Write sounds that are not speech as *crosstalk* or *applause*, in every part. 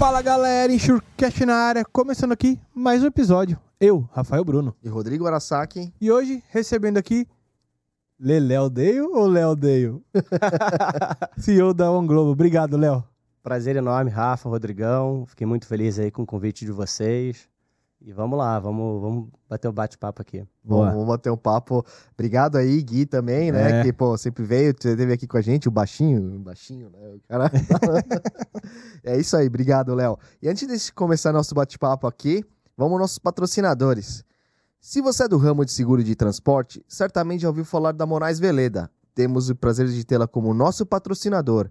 Fala galera, Enxurcast na área, começando aqui mais um episódio. Eu, Rafael Bruno. E Rodrigo Arasaki. E hoje, recebendo aqui Leléo Deio ou Léo Deio? *laughs* CEO da One Globo. Obrigado, Léo. Prazer enorme, Rafa, Rodrigão. Fiquei muito feliz aí com o convite de vocês. E vamos lá, vamos, vamos bater um bate-papo aqui. Bom, vamos bater um papo. Obrigado aí, Gui, também, né? É. Que, pô, sempre veio, esteve aqui com a gente, o baixinho, o baixinho, né? O cara... *laughs* é isso aí, obrigado, Léo. E antes de começar nosso bate-papo aqui, vamos aos nossos patrocinadores. Se você é do ramo de seguro de transporte, certamente já ouviu falar da Moraes Veleda. Temos o prazer de tê-la como nosso patrocinador.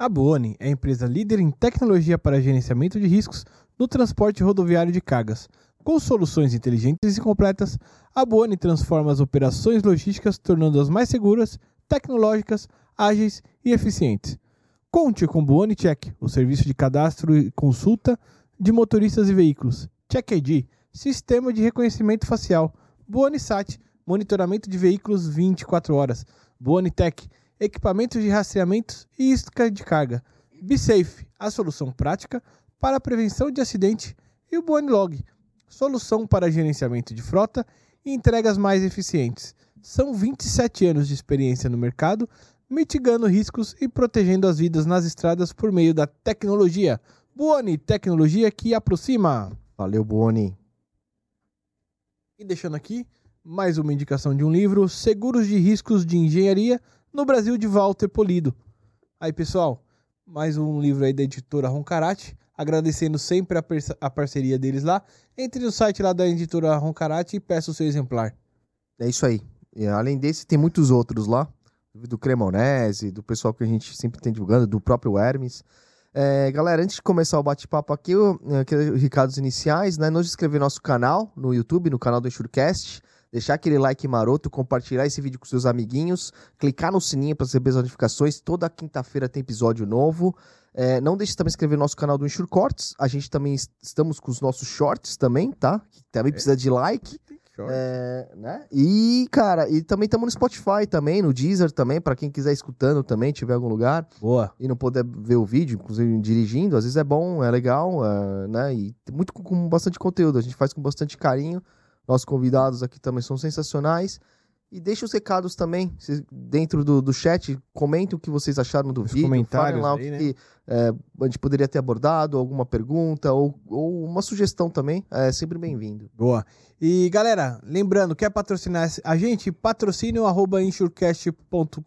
A Boone é a empresa líder em tecnologia para gerenciamento de riscos no transporte rodoviário de cargas. Com soluções inteligentes e completas, a Boone transforma as operações logísticas, tornando-as mais seguras, tecnológicas, ágeis e eficientes. Conte com o Boone Check, o serviço de cadastro e consulta de motoristas e veículos. Check ID, sistema de reconhecimento facial. Boone Sat, monitoramento de veículos 24 horas. Boone Tech, equipamentos de rastreamento e isca de carga. BeSafe, a solução prática para a prevenção de acidente. E o Boone Log, solução para gerenciamento de frota e entregas mais eficientes. São 27 anos de experiência no mercado, mitigando riscos e protegendo as vidas nas estradas por meio da tecnologia. Boone, tecnologia que aproxima. Valeu, Boni. E deixando aqui mais uma indicação de um livro, Seguros de Riscos de Engenharia no Brasil de Walter Polido. Aí, pessoal, mais um livro aí da editora Roncarate, agradecendo sempre a, a parceria deles lá. Entre no site lá da editora Roncarate e peça o seu exemplar. É isso aí. E, além desse, tem muitos outros lá. Do Cremonese, do pessoal que a gente sempre tem divulgando, do próprio Hermes. É, galera, antes de começar o bate-papo aqui, eu, eu quero os recados iniciais, né? Não se inscrever no nosso canal no YouTube, no canal do Enxurcast. Deixar aquele like maroto, compartilhar esse vídeo com seus amiguinhos, clicar no sininho para receber as notificações. Toda quinta-feira tem episódio novo. É, não deixe também inscrever no nosso canal do Enxur Cortes. A gente também est- estamos com os nossos shorts também, tá? Que também precisa de like. É, né? E, cara, e também estamos no Spotify também, no Deezer também, pra quem quiser escutando também, tiver algum lugar Boa. e não puder ver o vídeo, inclusive dirigindo, às vezes é bom, é legal, é, né? E tem muito com, com bastante conteúdo, a gente faz com bastante carinho. Nossos convidados aqui também são sensacionais. E deixa os recados também, dentro do, do chat, comentem o que vocês acharam do Os vídeo, comentários falem lá o aí, que, né? é, a gente poderia ter abordado, alguma pergunta ou, ou uma sugestão também, é sempre bem-vindo. Boa. E galera, lembrando, quer patrocinar a gente? Patrocínio arroba insurecast.com.br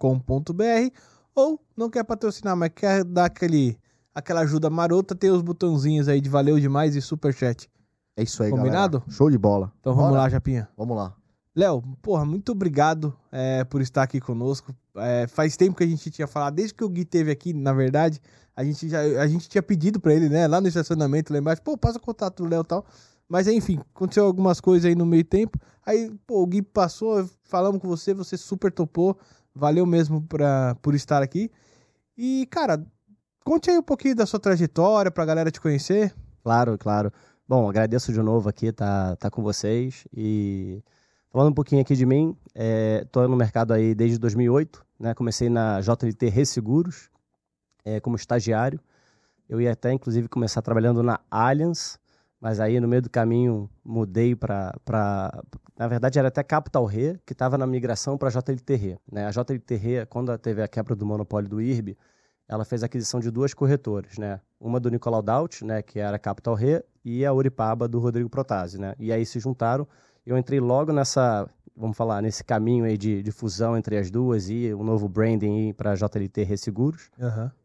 ou não quer patrocinar, mas quer dar aquele, aquela ajuda marota, tem os botãozinhos aí de valeu demais e superchat. É isso aí, Combinado? galera. Show de bola. Então vamos Bora? lá, Japinha. Vamos lá. Léo, porra, muito obrigado é, por estar aqui conosco. É, faz tempo que a gente tinha falado, desde que o Gui teve aqui, na verdade, a gente já a gente tinha pedido pra ele, né, lá no estacionamento, lá embaixo, pô, passa o contato do Léo e tal. Mas enfim, aconteceu algumas coisas aí no meio tempo. Aí, pô, o Gui passou, falamos com você, você super topou. Valeu mesmo pra, por estar aqui. E, cara, conte aí um pouquinho da sua trajetória pra galera te conhecer. Claro, claro. Bom, agradeço de novo aqui estar tá, com vocês e falando um pouquinho aqui de mim, estou no mercado aí desde 2008, né? Comecei na JLT Resseguros é, como estagiário. Eu ia até inclusive começar trabalhando na Allianz, mas aí no meio do caminho mudei para, na verdade era até Capital Re, que estava na migração para a JLT Re, né? A JLT Re, quando teve a quebra do monopólio do IRB, ela fez a aquisição de duas corretoras, né? Uma do Nicolau Daut, né, que era a Capital Re, e a Uripaba do Rodrigo Protasi, né? E aí se juntaram. Eu entrei logo nessa, vamos falar, nesse caminho aí de, de fusão entre as duas e o novo branding para a JLT Resseguros.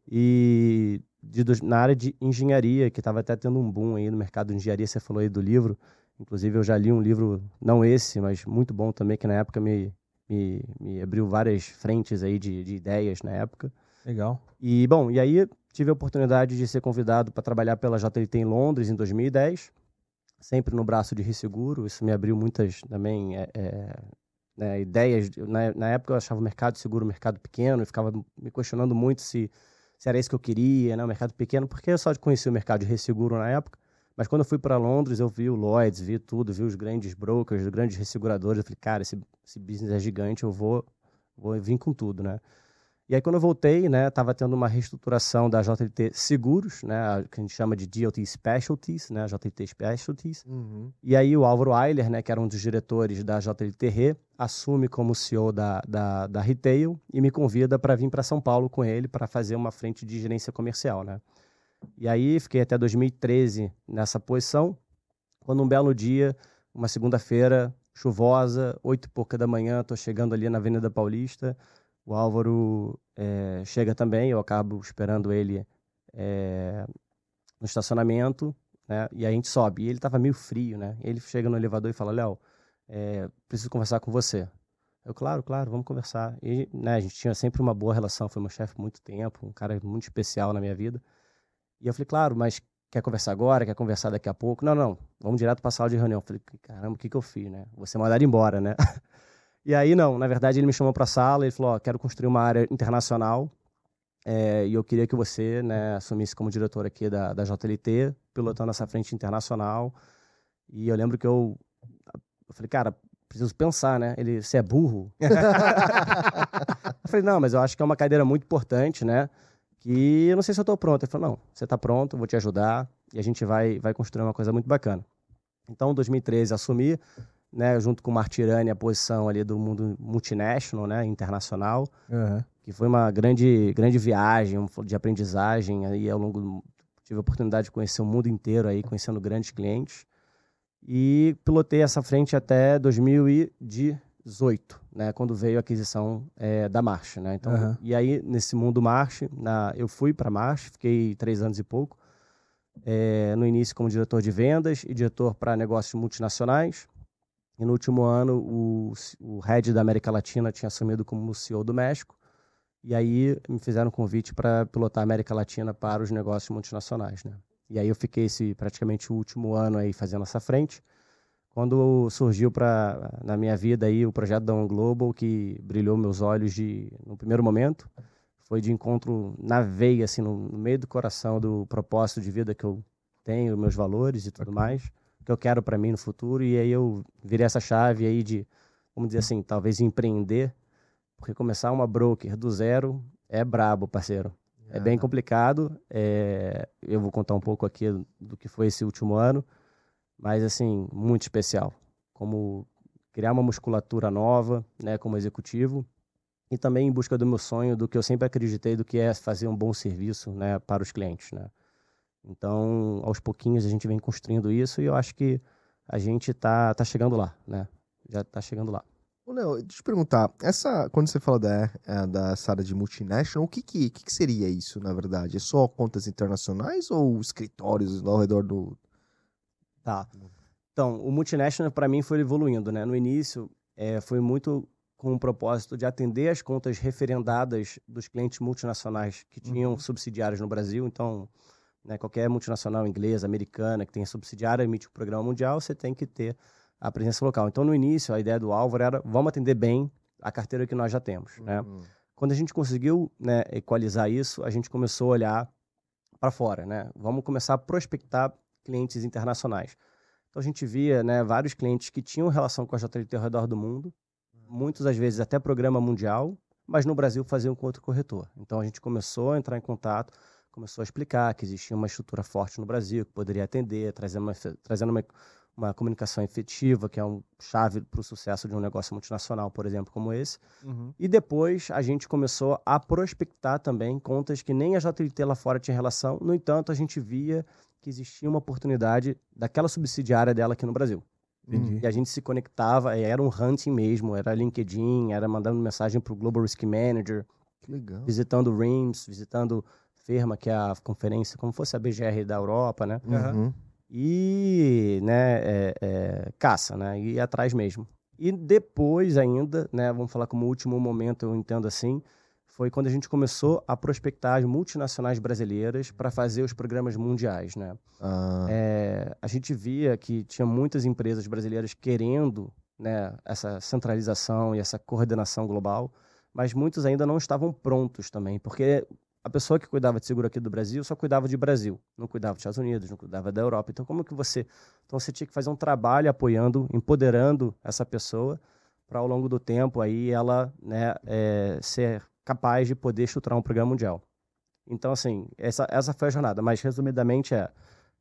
E de, na área de engenharia, que estava até tendo um boom aí no mercado de engenharia, você falou aí do livro. Inclusive eu já li um livro, não esse, mas muito bom também, que na época me, me, me abriu várias frentes aí de, de ideias na época. Legal. E, bom, e aí tive a oportunidade de ser convidado para trabalhar pela JLT em Londres em 2010, sempre no braço de Risseguro. Isso me abriu muitas também é, é, né, ideias. Na, na, época eu achava o mercado seguro um mercado pequeno e ficava me questionando muito se, se era isso que eu queria, né, um mercado pequeno, porque eu só conhecia o mercado de resseguro na época. Mas quando eu fui para Londres, eu vi o Lloyds, vi tudo, vi os grandes brokers, os grandes resseguradores. Eu falei, cara, esse, esse business é gigante, eu vou, vou vir com tudo, né? E aí, quando eu voltei, né, estava tendo uma reestruturação da JLT Seguros, né, que a gente chama de DLT Specialties, né, JLT Specialties. Uhum. E aí, o Álvaro Eiler, né, que era um dos diretores da JLT Re, assume como CEO da, da, da Retail e me convida para vir para São Paulo com ele para fazer uma frente de gerência comercial, né. E aí, fiquei até 2013 nessa posição, quando um belo dia, uma segunda-feira chuvosa, oito e pouca da manhã, estou chegando ali na Avenida Paulista, o Álvaro é, chega também, eu acabo esperando ele é, no estacionamento, né? E a gente sobe. E ele estava meio frio, né? Ele chega no elevador e fala: Léo, é, preciso conversar com você. Eu, claro, claro, vamos conversar. E né, a gente tinha sempre uma boa relação, foi meu chefe muito tempo, um cara muito especial na minha vida. E eu falei: claro, mas quer conversar agora? Quer conversar daqui a pouco? Não, não, vamos direto para a sala de reunião. Eu falei: caramba, o que, que eu fiz, né? Você mandar embora, né? *laughs* E aí, não, na verdade, ele me chamou para a sala e falou: ó, quero construir uma área internacional é, e eu queria que você né, assumisse como diretor aqui da, da JLT, pilotando essa frente internacional. E eu lembro que eu, eu falei, cara, preciso pensar, né? Ele, você é burro? *laughs* eu falei, não, mas eu acho que é uma cadeira muito importante, né? Que eu não sei se eu estou pronto. Ele falou, não, você está pronto, vou te ajudar e a gente vai, vai construir uma coisa muito bacana. Então, em 2013, assumi né, junto com o Martirani, a posição ali do mundo multinational, né, internacional, uhum. que foi uma grande, grande viagem de aprendizagem aí ao longo do, tive a oportunidade de conhecer o mundo inteiro aí, conhecendo grandes clientes e pilotei essa frente até 2018, né, quando veio a aquisição é, da March, né, então uhum. e aí nesse mundo March, na, eu fui para March, fiquei três anos e pouco, é, no início como diretor de vendas e diretor para negócios multinacionais e no último ano, o, o head da América Latina tinha assumido como CEO do México. E aí me fizeram um convite para pilotar a América Latina para os negócios multinacionais, né? E aí eu fiquei esse praticamente o último ano aí fazendo essa frente. Quando surgiu para na minha vida aí o projeto da On Global que brilhou meus olhos de no primeiro momento, foi de encontro na veia assim no, no meio do coração do propósito de vida que eu tenho, meus valores e tudo mais que eu quero para mim no futuro. E aí eu virei essa chave aí de, vamos dizer assim, talvez empreender, porque começar uma broker do zero é brabo, parceiro. É bem complicado. É... Eu vou contar um pouco aqui do que foi esse último ano, mas assim, muito especial. Como criar uma musculatura nova, né, como executivo, e também em busca do meu sonho, do que eu sempre acreditei, do que é fazer um bom serviço, né, para os clientes, né. Então, aos pouquinhos a gente vem construindo isso e eu acho que a gente tá, tá chegando lá, né? Já tá chegando lá. Ô, Léo, deixa eu te perguntar, essa, quando você fala da, é, dessa área de multinational, o que, que, que, seria isso, na verdade? É só contas internacionais ou escritórios ao redor do... Tá. Então, o multinational para mim foi evoluindo, né? No início, é, foi muito com o propósito de atender as contas referendadas dos clientes multinacionais que tinham uhum. subsidiários no Brasil. Então, né, qualquer multinacional inglesa, americana, que tenha subsidiária, emite um programa mundial, você tem que ter a presença local. Então, no início, a ideia do Álvaro era vamos atender bem a carteira que nós já temos. Né? Uhum. Quando a gente conseguiu né, equalizar isso, a gente começou a olhar para fora. Né? Vamos começar a prospectar clientes internacionais. Então, a gente via né, vários clientes que tinham relação com a JLT ao redor do mundo, muitas das vezes até programa mundial, mas no Brasil faziam com outro corretor. Então, a gente começou a entrar em contato começou a explicar que existia uma estrutura forte no Brasil que poderia atender, trazendo uma, trazendo uma, uma comunicação efetiva, que é um chave para o sucesso de um negócio multinacional, por exemplo, como esse. Uhum. E depois a gente começou a prospectar também contas que nem a JLT lá fora tinha relação. No entanto, a gente via que existia uma oportunidade daquela subsidiária dela aqui no Brasil. Entendi. E a gente se conectava, era um hunting mesmo, era LinkedIn, era mandando mensagem para o Global Risk Manager, visitando RIMS, visitando FERMA, que é a conferência, como fosse a BGR da Europa, né? Uhum. E, né, é, é, caça, né? E atrás mesmo. E depois ainda, né, vamos falar como último momento, eu entendo assim, foi quando a gente começou a prospectar as multinacionais brasileiras para fazer os programas mundiais, né? Ah, É, a gente via que tinha muitas empresas brasileiras querendo né, essa centralização e essa coordenação global, mas muitos ainda não estavam prontos também, porque a pessoa que cuidava de seguro aqui do Brasil só cuidava de Brasil, não cuidava dos Estados Unidos, não cuidava da Europa. Então, como que você. Então, você tinha que fazer um trabalho apoiando, empoderando essa pessoa para, ao longo do tempo, aí ela né, é, ser capaz de poder estruturar um programa mundial. Então, assim, essa, essa foi a jornada, mas resumidamente é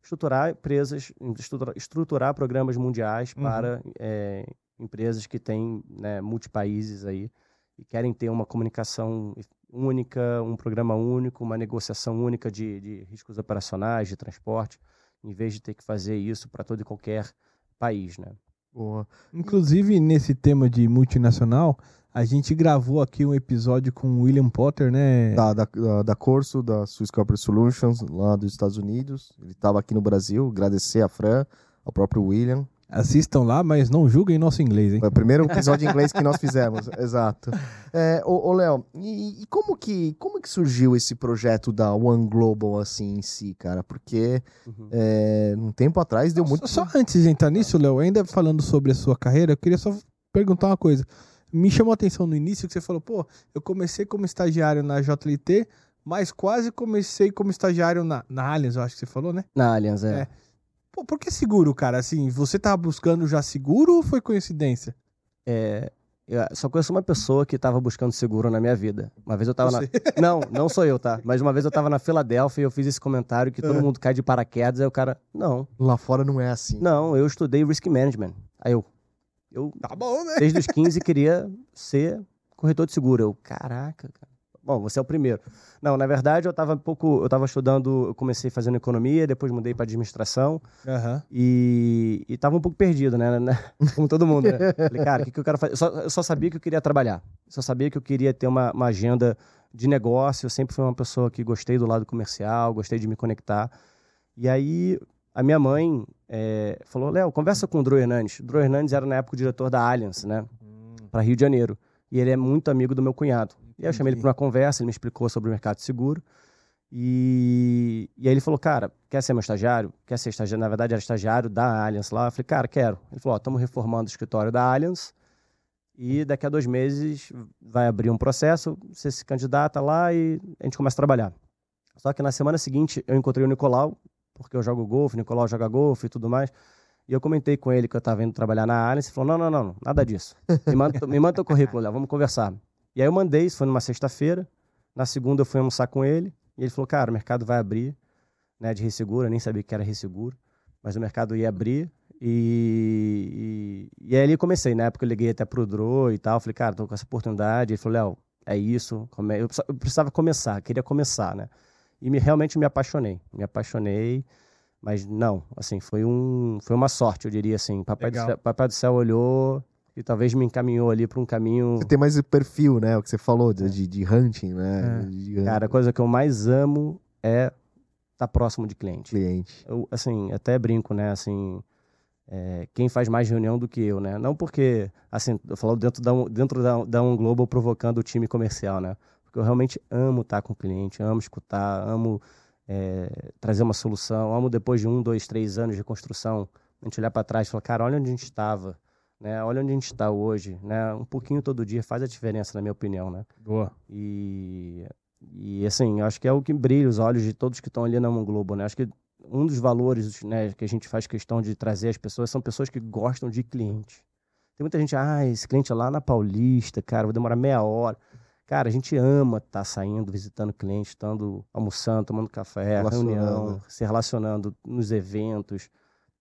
estruturar empresas, estruturar, estruturar programas mundiais Uhum. para é, empresas que têm né, multipaíses aí e querem ter uma comunicação única, um programa único, uma negociação única de, de riscos operacionais, de transporte, em vez de ter que fazer isso para todo e qualquer país, né? boa. Inclusive, nesse tema de multinacional, a gente gravou aqui um episódio com o William Potter, né? Da, da, da, da Corso, da Swiss Corporate Solutions, lá dos Estados Unidos. Ele estava aqui no Brasil. Agradecer a Fran, ao próprio William. Assistam lá, mas não julguem nosso inglês, hein? Foi o primeiro episódio em inglês que nós fizemos, *laughs* exato. É, ô, ô, Léo, e, e como, que, como que surgiu esse projeto da One Global, assim, em si, cara? Porque é, um tempo atrás deu muito... Só só antes de entrar nisso, Léo, ainda falando sobre a sua carreira, eu queria só perguntar uma coisa. Me chamou a atenção no início que você falou, pô, eu comecei como estagiário na JLT, mas quase comecei como estagiário na, na Allianz, eu acho que você falou, né? Na Allianz, é. É. Pô, por que seguro, cara? Assim, você tava buscando já seguro ou foi coincidência? É, eu só conheço uma pessoa que estava buscando seguro na minha vida. Uma vez eu tava Você. na. *laughs* Não, não sou eu, tá? Mas uma vez eu tava na Filadélfia e eu fiz esse comentário que todo É. mundo cai de paraquedas. Aí o cara, não, Lá fora não é assim. não, eu estudei risk management. Aí eu, eu Tá bom, né? desde os 15 queria ser corretor de seguro. Eu, caraca, cara. Bom, você é o primeiro. Não, na verdade eu tava um pouco, eu tava estudando, eu comecei fazendo economia, depois mudei para administração Aham. e, e tava um pouco perdido, né? né? *laughs* Como todo mundo, né? Falei, cara, o que, que eu quero fazer? Eu só, eu só sabia que eu queria trabalhar. Só sabia que eu queria ter uma, uma agenda de negócio. Eu sempre fui uma pessoa que gostei do lado comercial, gostei de me conectar. E aí, a minha mãe eh, falou, Léo, conversa com o Drew Hernandes. O Drew Hernandes era, na época, o diretor da Allianz, né? Para Rio de Janeiro. E ele é muito amigo do meu cunhado. E aí eu chamei ele para uma conversa, ele me explicou sobre o mercado de seguro. E, e aí ele falou, cara, quer ser meu estagiário? Quer ser estagiário? Na verdade, era estagiário da Allianz lá. Eu falei, cara, quero. Ele falou, ó, estamos reformando o escritório da Allianz e daqui a dois meses vai abrir um processo, você se candidata lá e a gente começa a trabalhar. Só que na semana seguinte eu encontrei o Nicolau, porque eu jogo golfe, o Nicolau joga golfe e tudo mais. E eu comentei com ele que eu estava indo trabalhar na Allianz e falou, não, não, não, nada disso. Me manda, me manda teu currículo, Léo, vamos conversar. E aí eu mandei, isso foi numa sexta-feira. Na segunda eu fui almoçar com ele. E ele falou, cara, o mercado vai abrir, né, de resseguro, eu nem sabia que era resseguro, mas o mercado ia abrir. E, e, e aí eu comecei, na época eu liguei até pro Dro e tal, falei, cara, tô com essa oportunidade, ele falou, Léo, é isso, come... eu, precisava, começar, queria começar, né, e me, realmente me apaixonei, me apaixonei, mas não, assim, foi, um, foi uma sorte, eu diria assim, Papai, do céu, Papai do Céu olhou e talvez me encaminhou ali para um caminho... Você tem mais o perfil, né? O que você falou de, de, de hunting, né? É. De Cara, a coisa que eu mais amo é estar próximo de cliente. cliente. Eu, assim, até brinco, né, assim, é, quem faz mais reunião do que eu, né? Não porque, assim, eu falo dentro da, dentro da, da Um Global provocando o time comercial, né? Porque eu realmente amo estar com o cliente, amo escutar, amo é, trazer uma solução, amo depois de um, dois, três anos de construção, a gente olhar para trás e falar, cara, olha onde a gente estava, né? Olha onde a gente está hoje, né? Um pouquinho todo dia faz a diferença, na minha opinião, né? Boa. E, e assim, acho que é o que brilha os olhos de todos que estão ali na Globo, né? Acho que um dos valores né, que a gente faz questão de trazer as pessoas são pessoas que gostam de cliente. Tem muita gente, ah, esse cliente é lá na Paulista, cara, vou demorar meia hora. Cara, a gente ama estar saindo, visitando cliente, estando almoçando, tomando café, reunião, se relacionando nos eventos.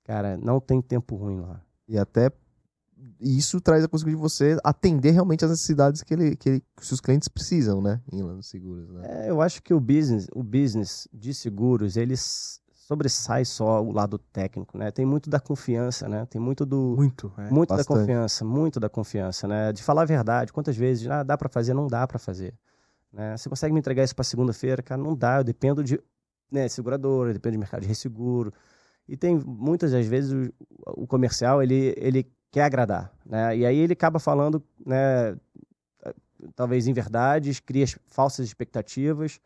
Cara, não tem tempo ruim lá. E até e isso traz a consequência de você atender realmente as necessidades que, ele, que, ele, que os seus clientes precisam, né? Em nos seguros, né? É, eu acho que o business, o business de seguros, ele s- sobressai só o lado técnico, né? Tem muito da confiança, né? Tem muito do Muito. é. muito da bastante. confiança, muito da confiança, né? De falar a verdade. Quantas vezes, ah, dá para fazer, não dá para fazer, né? Você consegue me entregar isso para segunda-feira, cara? Não dá, eu dependo de, né, seguradora, eu dependo de mercado de resseguro. E tem muitas das vezes o, o comercial, ele ele quer agradar, né? E aí ele acaba falando, né, talvez inverdades, cria falsas expectativas.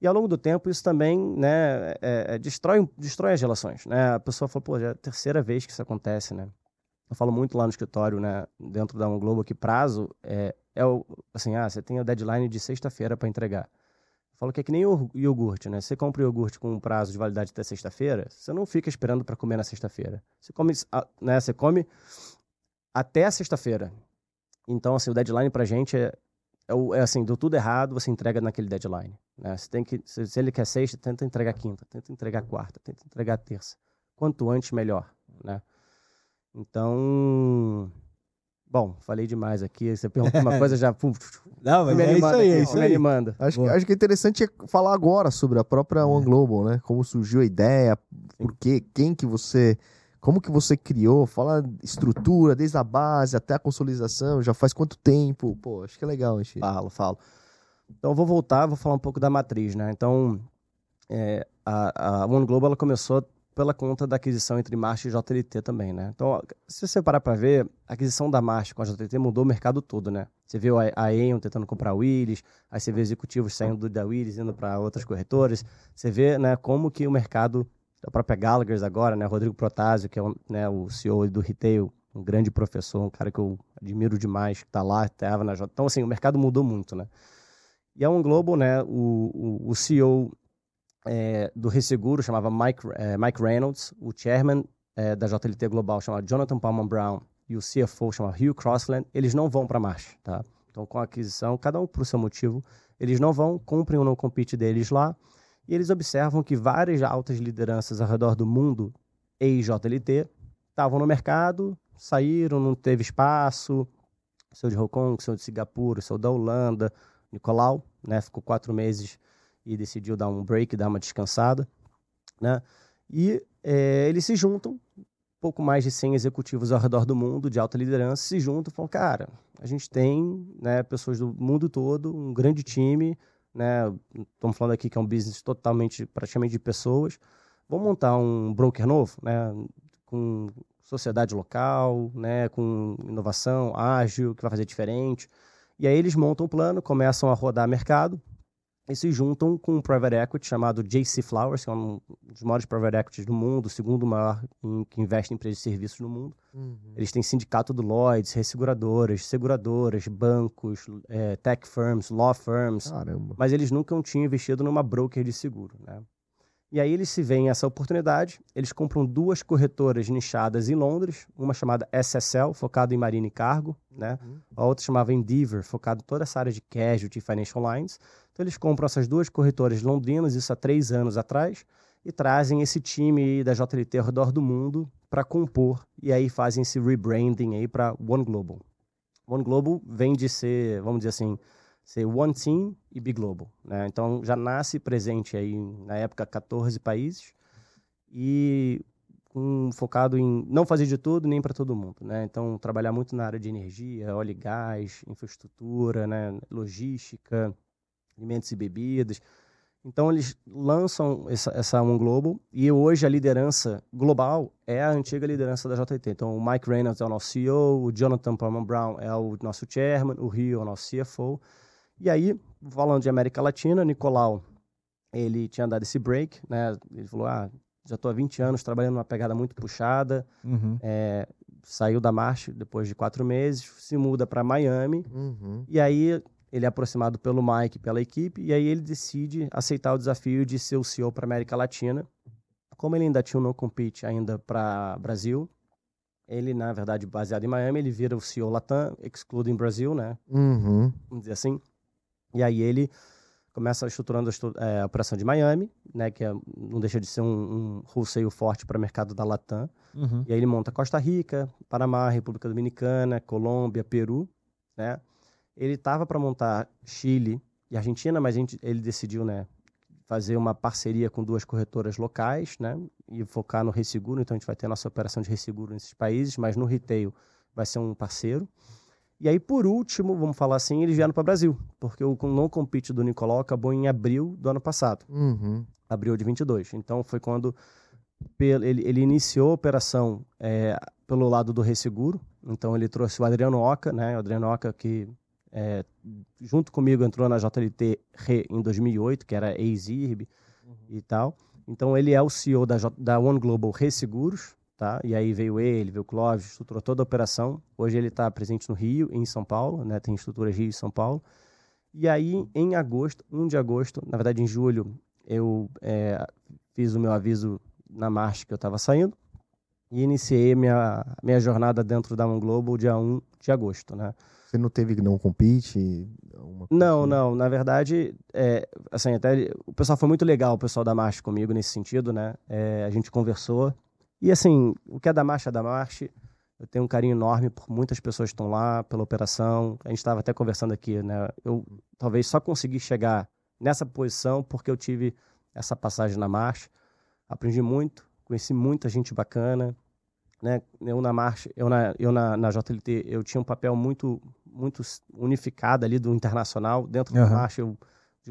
E ao longo do tempo isso também né, é, é, destrói, destrói as relações. Né? A pessoa fala, pô, já é a terceira vez que isso acontece, né? Eu falo muito lá no escritório, né, dentro da Um Globo, que prazo é, é o, assim, ah, você tem o deadline de sexta-feira para entregar. Falo que é que nem iogurte, né? Você compra o iogurte com um prazo de validade até sexta-feira, você não fica esperando para comer na sexta-feira. Você come, né, você come até a sexta-feira. Então, assim, o deadline pra gente é, é, é, assim, deu tudo errado, você entrega naquele deadline. Né? Você tem que, se, se ele quer sexta, tenta entregar quinta, tenta entregar quarta, tenta entregar terça. Quanto antes, melhor, né? Então, bom, falei demais aqui. Você perguntou uma coisa já. Pum, Não, mas é isso aí, é isso aí. animando. Acho, que, acho que é interessante falar agora sobre a própria One Global, né? Como surgiu a ideia, por quê, quem que você como que você criou? Fala estrutura, desde a base até a consolidação, já faz quanto tempo? Pô, acho que é legal, gente. Falo, falo. Então, eu vou voltar, vou falar um pouco da matriz, né? Então, é, a, a One Global ela começou pela conta da aquisição entre March e JLT também, né? Então, se você parar para ver, a aquisição da March com a JLT mudou o mercado todo, né? Você viu a, a Aon tentando comprar a Willis, aí você vê executivos saindo da Willis, indo para outras corretoras. Você vê, né, como que o mercado a própria Gallagher agora, né? Rodrigo Protásio, que é né, o CEO do retail, um grande professor, um cara que eu admiro demais, que está lá, estava na J. Então, assim, o mercado mudou muito, né? E a Um Global, né, o, o, o CEO é, do Resseguro chamava Mike, é, Mike Reynolds, o chairman é, da JLT Global chamava Jonathan Palmer Brown e o CFO chamava Hugh Crossland, eles não vão para a marcha, tá? Então, com a aquisição, cada um por seu motivo, eles não vão, cumprem o não compete deles lá, e eles observam que várias altas lideranças ao redor do mundo, ex-JLT, estavam no mercado, saíram, não teve espaço. Seu de Hong Kong, seu de Singapura, seu da Holanda, Nicolau, né, ficou quatro meses e decidiu dar um break, dar uma descansada, né? E é, eles se juntam, pouco mais de 100 executivos ao redor do mundo de alta liderança se juntam e falam, cara, a gente tem né, pessoas do mundo todo, um grande time, né? Estamos falando aqui que é um business totalmente, praticamente de pessoas. Vamos montar um broker novo, né? Com sociedade local, né? Com inovação ágil, que vai fazer diferente. E aí eles montam um plano, começam a rodar mercado e se juntam com um private equity chamado JC Flowers, que é um dos maiores private equities do mundo, o segundo maior em, que investe em empresas de serviços no mundo. Uhum. Eles têm sindicato do Lloyds, resseguradoras, seguradoras, bancos, é, tech firms, law firms. Caramba. Mas eles nunca tinham investido numa broker de seguro, né? E aí eles se veem essa oportunidade, eles compram duas corretoras nichadas em Londres, uma chamada SSL, focada em marina e cargo, né? Uhum. A outra chamava Endeavor, focada em toda essa área de casualty e financial lines. Então eles compram essas duas corretoras londrinas, isso há três anos atrás, e trazem esse time da JLT ao redor do mundo para compor, e aí fazem esse rebranding aí para One Global. One Global vem de ser, vamos dizer assim, ser One Team e Big Global. Né? Então já nasce presente aí na época 14 países e um, focado em não fazer de tudo nem para todo mundo. Né? Então trabalhar muito na área de energia, óleo e gás, infraestrutura, né? logística, alimentos e bebidas. Então eles lançam essa, essa One Global e hoje a liderança global é a antiga liderança da JT. Então o Mike Reynolds é o nosso CEO, o Jonathan Palmer Brown é o nosso chairman, o Rio é o nosso CFO e aí, falando de América Latina, Nicolau, ele tinha dado esse break, né? Ele falou, ah, já estou há 20 anos trabalhando numa pegada muito puxada, uhum. é, saiu da marcha depois de quatro meses, se muda para Miami, uhum. e aí ele é aproximado pelo Mike, pela equipe, e aí ele decide aceitar o desafio de ser o CEO para América Latina. Como ele ainda tinha um no compete ainda para Brasil, ele, na verdade, baseado em Miami, ele vira o CEO Latam, excluding Brasil, né? Uhum. Vamos dizer assim. E aí ele começa estruturando é, a operação de Miami, né, que é, não deixa de ser um, um wholesale forte para o mercado da Latam. Uhum. E aí ele monta Costa Rica, Panamá, República Dominicana, Colômbia, Peru, né? Ele estava para montar Chile e Argentina, mas gente, ele decidiu, né, fazer uma parceria com duas corretoras locais, né, e focar no resseguro. Então a gente vai ter a nossa operação de resseguro nesses países, mas no retail vai ser um parceiro. E aí, por último, vamos falar assim, eles vieram para o Brasil, porque o não compete do Nicolau acabou em abril do ano passado, uhum. abril de 22. Então, foi quando ele, ele iniciou a operação é, pelo lado do Resseguro. Então, ele trouxe o Adriano Oca, né? O Adriano Oca, que é, junto comigo entrou na JLT Re em 2008, que era ex-IRB uhum. e tal. Então ele é o CEO da, J, da One Global Resseguros, tá? E aí veio ele, veio o Clóvis, estruturou toda a operação. Hoje ele está presente no Rio e em São Paulo, né? Tem estruturas Rio e São Paulo. E aí, em agosto, 1 de agosto, na verdade em julho, eu é, fiz o meu aviso na marcha que eu estava saindo e iniciei minha, minha jornada dentro da One Global dia 1 de agosto, né? Você não teve não compete? Não, assim? não. Na verdade, é, assim, até o pessoal foi muito legal, o pessoal da Marcha comigo nesse sentido, né? É, a gente conversou. E assim, o que é da Marcha é da Marcha. Eu tenho um carinho enorme por muitas pessoas que estão lá, pela operação. A gente estava até conversando aqui, né? Eu talvez só consegui chegar nessa posição porque eu tive essa passagem na Marcha. Aprendi muito, conheci muita gente bacana, né? Eu na marcha, eu na, eu na, na JLT, eu tinha um papel muito muito unificado ali do internacional. Dentro uhum. da marcha, eu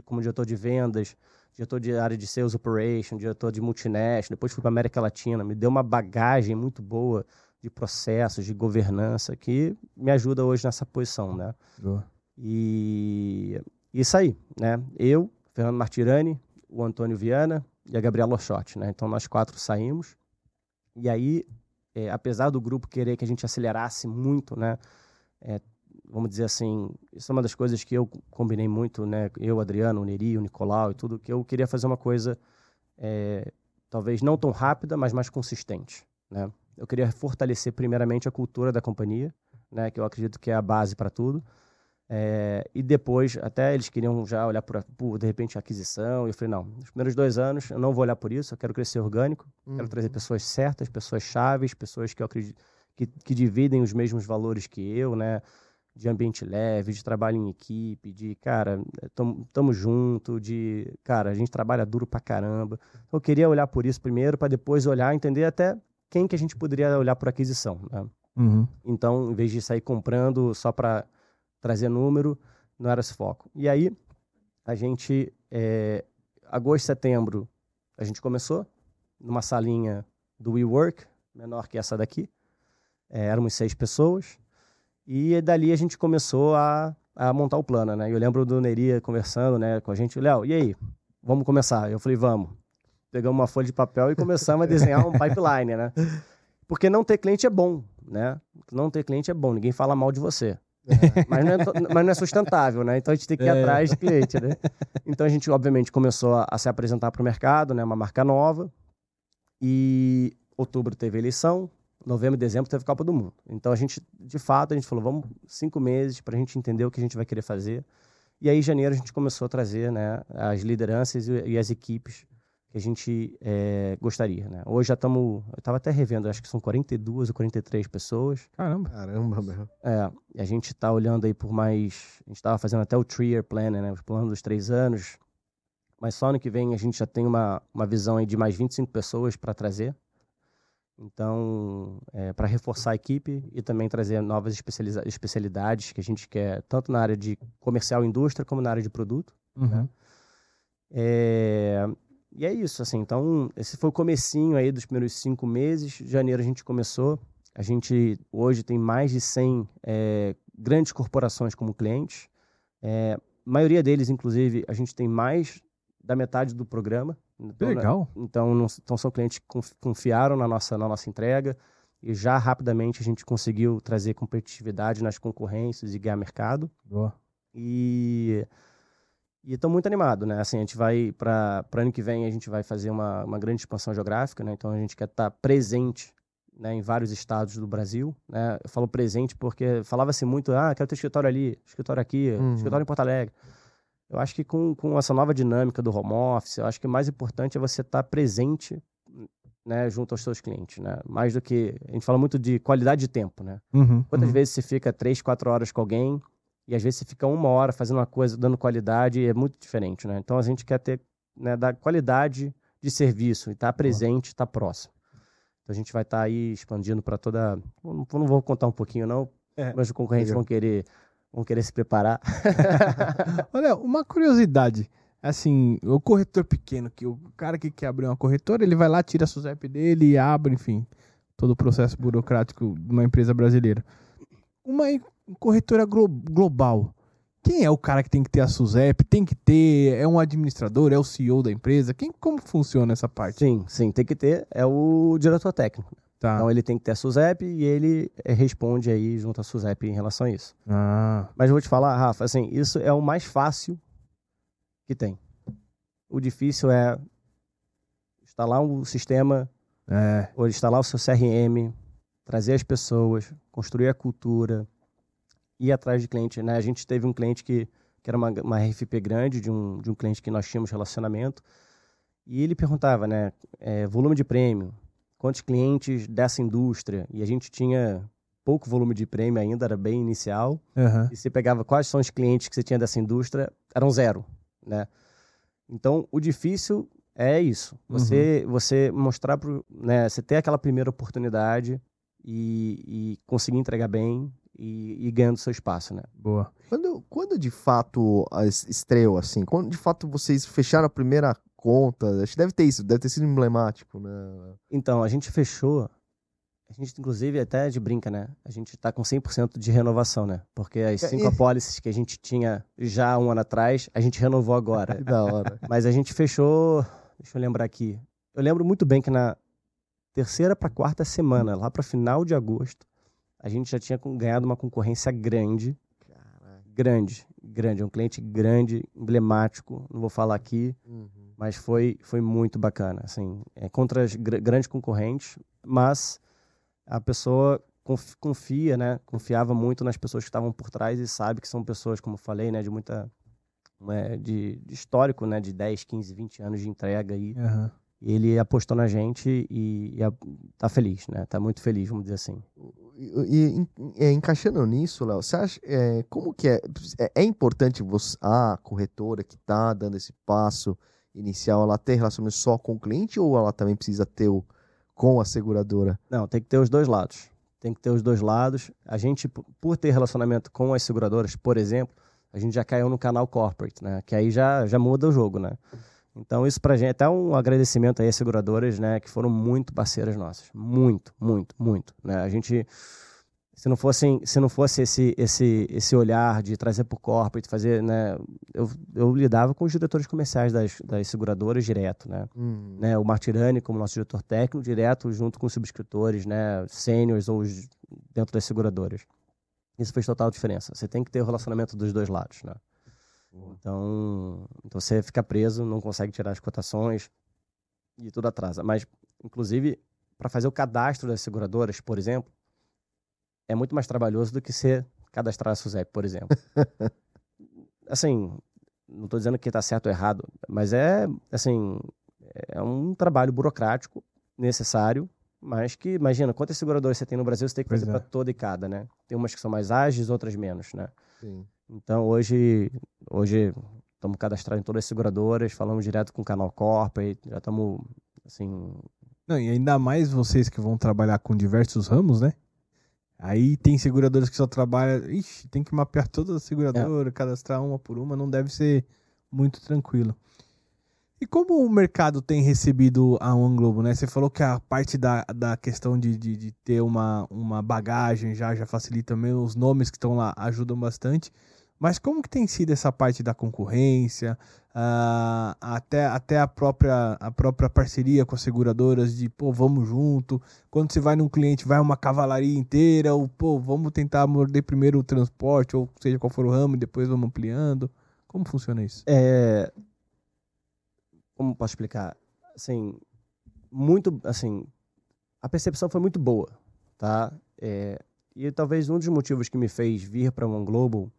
como diretor de vendas, diretor de área de sales operation, diretor de multinational, depois fui para América Latina, me deu uma bagagem muito boa de processos, de governança que me ajuda hoje nessa posição, né? Boa. E isso aí, né? Eu, Fernando Martirani, o Antônio Viana e a Gabriela Orchotti, né? Então nós quatro saímos. E aí é, apesar do grupo querer que a gente acelerasse muito, né? É, vamos dizer assim, isso é uma das coisas que eu combinei muito, né? Eu, Adriano, o Neri, o Nicolau e tudo, que eu queria fazer uma coisa é, talvez não tão rápida, mas mais consistente, né? Eu queria fortalecer primeiramente a cultura da companhia, né? Que eu acredito que é a base para tudo. É, e depois, até eles queriam já olhar por, por, de repente, aquisição. E eu falei, não, nos primeiros dois anos eu não vou olhar por isso, eu quero crescer orgânico, uhum. quero trazer pessoas certas, pessoas chaves, pessoas que eu acredito que, que dividem os mesmos valores que eu, né? De ambiente leve, de trabalho em equipe, de, cara, tamo, tamo junto, de, cara, a gente trabalha duro pra caramba. Então, eu queria olhar por isso primeiro, para depois olhar, entender até quem que a gente poderia olhar por aquisição, né? Uhum. Então, em vez de sair comprando só para trazer número, não era esse foco. E aí, a gente, é, agosto, setembro, a gente começou numa salinha do WeWork, menor que essa daqui. É, éramos seis pessoas. E dali a gente começou a, a montar o plano, né? Eu lembro do Neria conversando né, com a gente. Léo, e aí? Vamos começar? Eu falei, vamos. Pegamos uma folha de papel e começamos a desenhar um pipeline, né? Porque não ter cliente é bom, né? Não ter cliente é bom, ninguém fala mal de você. É. Mas, não é, mas não é sustentável, né? Então a gente tem que ir é. atrás de cliente, né? Então a gente, obviamente, começou a, a se apresentar para o mercado, né? Uma marca nova. E outubro teve eleição, novembro e dezembro teve Copa do Mundo. Então a gente, de fato, a gente falou, vamos cinco meses para a gente entender o que a gente vai querer fazer. E aí, em janeiro, a gente começou a trazer né, as lideranças e, e as equipes que a gente é, gostaria, né? Hoje já estamos, eu estava até revendo, acho que são 42 ou 43 pessoas. Caramba. Caramba, meu. É, a gente está olhando aí por mais, a gente estava fazendo até o three-year plan, né? Os planos dos três anos. Mas só ano que vem a gente já tem uma, uma visão aí de mais 25 pessoas para trazer. Então, é, para reforçar a equipe e também trazer novas especialidades que a gente quer, tanto na área de comercial e indústria, como na área de produto. Né? Uhum. Né? É, e é isso, assim. Então, esse foi o comecinho aí dos primeiros cinco meses. Janeiro a gente começou. A gente hoje tem mais de 100 é, grandes corporações como clientes. É, a maioria deles, inclusive, a gente tem mais da metade do programa. Então, Legal. Né? Então, não, então, são clientes que confiaram na nossa, na nossa entrega e já rapidamente a gente conseguiu trazer competitividade nas concorrências e ganhar mercado. Boa. E e estou muito animado, né? Assim, a gente vai para ano que vem a gente vai fazer uma, uma grande expansão geográfica, né? Então a gente quer estar tá presente né, em vários estados do Brasil, né? Eu falo presente porque falava-se muito, ah, quero ter escritório ali, escritório aqui, uhum. escritório em Porto Alegre. Eu acho que com, com essa nova dinâmica do home office, eu acho que o mais importante é você estar tá presente né, junto aos seus clientes, né? Mais do que a gente fala muito de qualidade de tempo, né? Uhum, Quantas uhum. vezes você fica três, quatro horas com alguém e às vezes você fica uma hora fazendo uma coisa, dando qualidade, e é muito diferente, né? Então a gente quer ter, né, dar qualidade de serviço e estar tá presente, estar tá próximo. Então a gente vai estar tá aí expandindo para toda. Não, não, vou contar um pouquinho, não, é, mas os concorrentes vão querer, vão querer se preparar. *laughs* Olha, uma curiosidade. Assim, o corretor pequeno, que o cara que quer abrir uma corretora, ele vai lá, tira a SUSEP dele e abre, enfim, todo o processo burocrático de uma empresa brasileira. Uma corretora glo global, Quem é o cara que tem que ter a SUSEP? Tem que ter? É um administrador? É o CEO da empresa? Quem, como funciona essa parte? Sim, sim, tem que ter. É o diretor técnico. Tá. Então ele tem que ter a SUSEP e ele eh, responde aí junto à SUSEP em relação a isso. Ah, Mas vou te falar, Rafa, assim, isso é o mais fácil que tem. O difícil é instalar um sistema, é. ou instalar o seu CRM, trazer as pessoas, construir a cultura, ir atrás de cliente. Né? A gente teve um cliente que, que era uma, uma RFP grande, de um, de um cliente que nós tínhamos relacionamento, e ele perguntava, né, é, volume de prêmio, quantos clientes dessa indústria, e a gente tinha pouco volume de prêmio ainda, era bem inicial, Aham. e você pegava quais são os clientes que você tinha dessa indústria, eram zero, né? Então, o difícil é isso. Você, você mostrar pro, né, você ter aquela primeira oportunidade e, e conseguir entregar bem e, e ganhando seu espaço, né? Boa. Quando, quando de fato estreou, assim, quando de fato vocês fecharam a primeira conta, acho que deve ter isso, deve ter sido emblemático, né? Então, a gente fechou, a gente inclusive até de brinca, né? A gente tá com 100% de renovação, né? Porque as cinco e- apólices que a gente tinha já um ano atrás, a gente renovou agora. *laughs* Que da hora. Mas a gente fechou. Deixa eu lembrar aqui. Eu lembro muito bem que na terceira para quarta semana, lá para final de agosto, a gente já tinha ganhado uma concorrência grande. Grande, grande. É um cliente grande, emblemático. Não vou falar aqui, Uhum. Mas foi, foi muito bacana. Assim, é contra as gr- grandes concorrentes, mas a pessoa conf- confia, né? Confiava muito nas pessoas que estavam por trás e sabe que são pessoas, como eu falei, né? De muita. né, de, de histórico, né? De 10, 15, 20 anos de entrega aí. E ele apostou na gente e, e a- tá feliz, né? Tá muito feliz, vamos dizer assim. E, e, é, encaixando nisso, Léo, você acha é, como que é, é? é importante você, a corretora que está dando esse passo inicial, ela ter relacionamento só com o cliente ou ela também precisa ter o com a seguradora? Não, tem que ter os dois lados. Tem que ter os dois lados. A gente, por ter relacionamento com as seguradoras, por exemplo, a gente já caiu no canal corporate, né? Que aí já, já muda o jogo, né? Então, isso pra gente, até um agradecimento aí às seguradoras, né? Que foram muito parceiras nossas. Muito, muito, muito. Né? A gente, se não fosse, se não fosse esse, esse, esse olhar de trazer pro corporate, fazer, né? Eu, eu lidava com os diretores comerciais das, das seguradoras direto, né? Hum, né, o Martirani como nosso diretor técnico, direto junto com os subscritores, né, sêniores ou os- dentro das seguradoras. Isso fez total diferença. Você tem que ter o relacionamento dos dois lados, né? Então, então você fica preso, não consegue tirar as cotações e tudo atrasa. Mas, inclusive, para fazer o cadastro das seguradoras, por exemplo, é muito mais trabalhoso do que você cadastrar a SUSEP, por exemplo. *laughs* assim, não estou dizendo que está certo ou errado, mas é, assim, é um trabalho burocrático necessário, mas que, imagina, quantas seguradoras você tem no Brasil, você tem que fazer é. para toda e cada, né? Tem umas que são mais ágeis, outras menos, né? sim. Então, hoje, hoje estamos cadastrados em todas as seguradoras, falamos direto com o canal Corporate, já estamos, assim... Não, e ainda mais vocês que vão trabalhar com diversos ramos, né? Aí tem seguradoras que só trabalham. Ixi, tem que mapear todas as seguradoras, cadastrar uma por uma, não deve ser muito tranquilo. E como o mercado tem recebido a One Globo, né? Você falou que a parte da, da questão de, de, de ter uma, uma bagagem já, já facilita mesmo, os nomes que estão lá ajudam bastante. Mas como que tem sido essa parte da concorrência, ah, até, até a, própria, a própria parceria com as seguradoras de, pô, vamos junto. Quando você vai num cliente, vai uma cavalaria inteira, ou, pô, vamos tentar morder primeiro o transporte, ou seja qual for o ramo, e depois vamos ampliando. Como funciona isso? É, como posso explicar? Assim, muito, assim, a percepção foi muito boa, tá? É, e talvez um dos motivos que me fez vir para One Global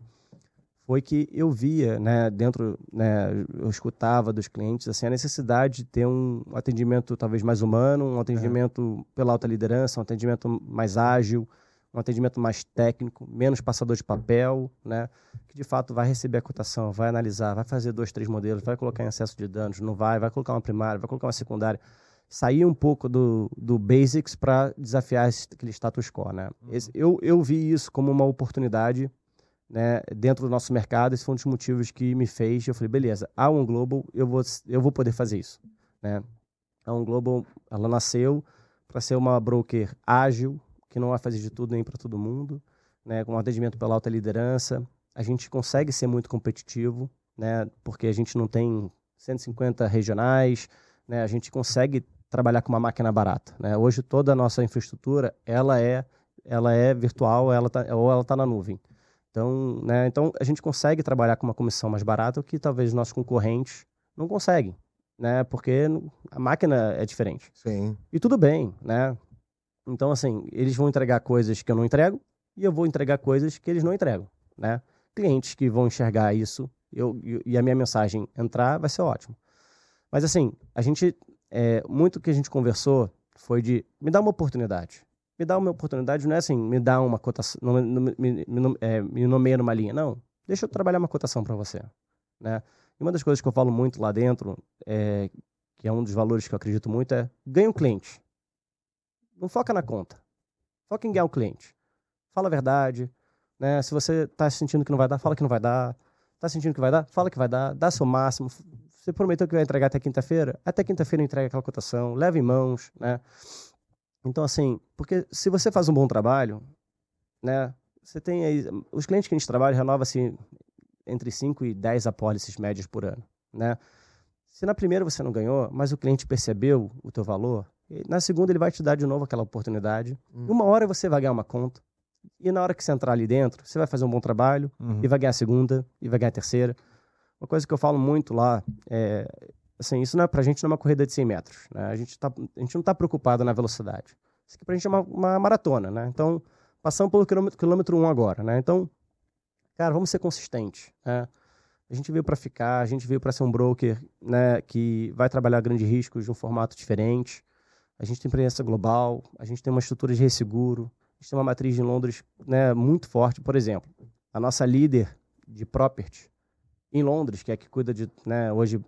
foi que eu via, né, dentro, né, eu escutava dos clientes, assim, a necessidade de ter um atendimento talvez mais humano, um atendimento pela alta liderança, um atendimento mais ágil, um atendimento mais técnico, menos passador de papel, né, que de fato vai receber a cotação, vai analisar, vai fazer dois, três modelos, vai colocar em excesso de danos, não vai, vai colocar uma primária, vai colocar uma secundária, sair um pouco do, do basics para desafiar aquele status quo, né? Esse- eu, eu vi isso como uma oportunidade, né, dentro do nosso mercado, esse foi um dos motivos que me fez, eu falei, beleza, a On Global, eu vou, eu vou poder fazer isso, né? A On Global, ela nasceu para ser uma broker ágil, que não vai fazer de tudo nem para todo mundo, né, com atendimento pela alta liderança, a gente consegue ser muito competitivo, né? Porque a gente não tem 150 regionais, né? A gente consegue trabalhar com uma máquina barata, né? Hoje toda a nossa infraestrutura, ela é ela é virtual, ela tá, ou ela está na nuvem. Então, né, então a gente consegue trabalhar com uma comissão mais barata, o que talvez nossos concorrentes não conseguem, né? Porque a máquina é diferente. Sim. E tudo bem, né? Então, assim, eles vão entregar coisas que eu não entrego e eu vou entregar coisas que eles não entregam, né? Clientes que vão enxergar isso eu, e a minha mensagem entrar vai ser ótimo. Mas, assim, a gente, é, muito que a gente conversou foi de me dar uma oportunidade. Me dar uma oportunidade não é assim, me dar uma cotação, me, me, me, é, me nomeia numa linha. Não, deixa eu trabalhar uma cotação para você, né? E uma das coisas que eu falo muito lá dentro, é, que é um dos valores que eu acredito muito, é ganha um cliente. Não foca na conta. Foca em ganhar um cliente. Fala a verdade. Né? Se você está sentindo que não vai dar, fala que não vai dar. Está sentindo que vai dar? Fala que vai dar. Dá seu máximo. Você prometeu que vai entregar até quinta-feira? Até quinta-feira entrega aquela cotação. Leva em mãos. Né? Então, assim, porque se você faz um bom trabalho, né? Você tem aí. Os clientes que a gente trabalha renova-se entre 5 e 10 apólices médias por ano, né? Se na primeira você não ganhou, mas o cliente percebeu o teu valor, na segunda ele vai te dar de novo aquela oportunidade. Hum. Uma hora você vai ganhar uma conta. E na hora que você entrar ali dentro, você vai fazer um bom trabalho uhum. e vai ganhar a segunda e vai ganhar a terceira. Uma coisa que eu falo muito lá é, assim, isso não é pra gente não é uma corrida de 100 metros, né? A gente, tá, a gente não tá preocupado na velocidade. Isso aqui pra gente é uma, uma maratona, né? Então, passamos pelo quilômetro, quilômetro 1 um agora, né? Então, cara, vamos ser consistentes, né? A gente veio para ficar, a gente veio para ser um broker né, que vai trabalhar grandes riscos de um formato diferente. A gente tem presença global, a gente tem uma estrutura de resseguro, a gente tem uma matriz em Londres né, muito forte. Por exemplo, a nossa líder de property em Londres, que é a que cuida de. Né, hoje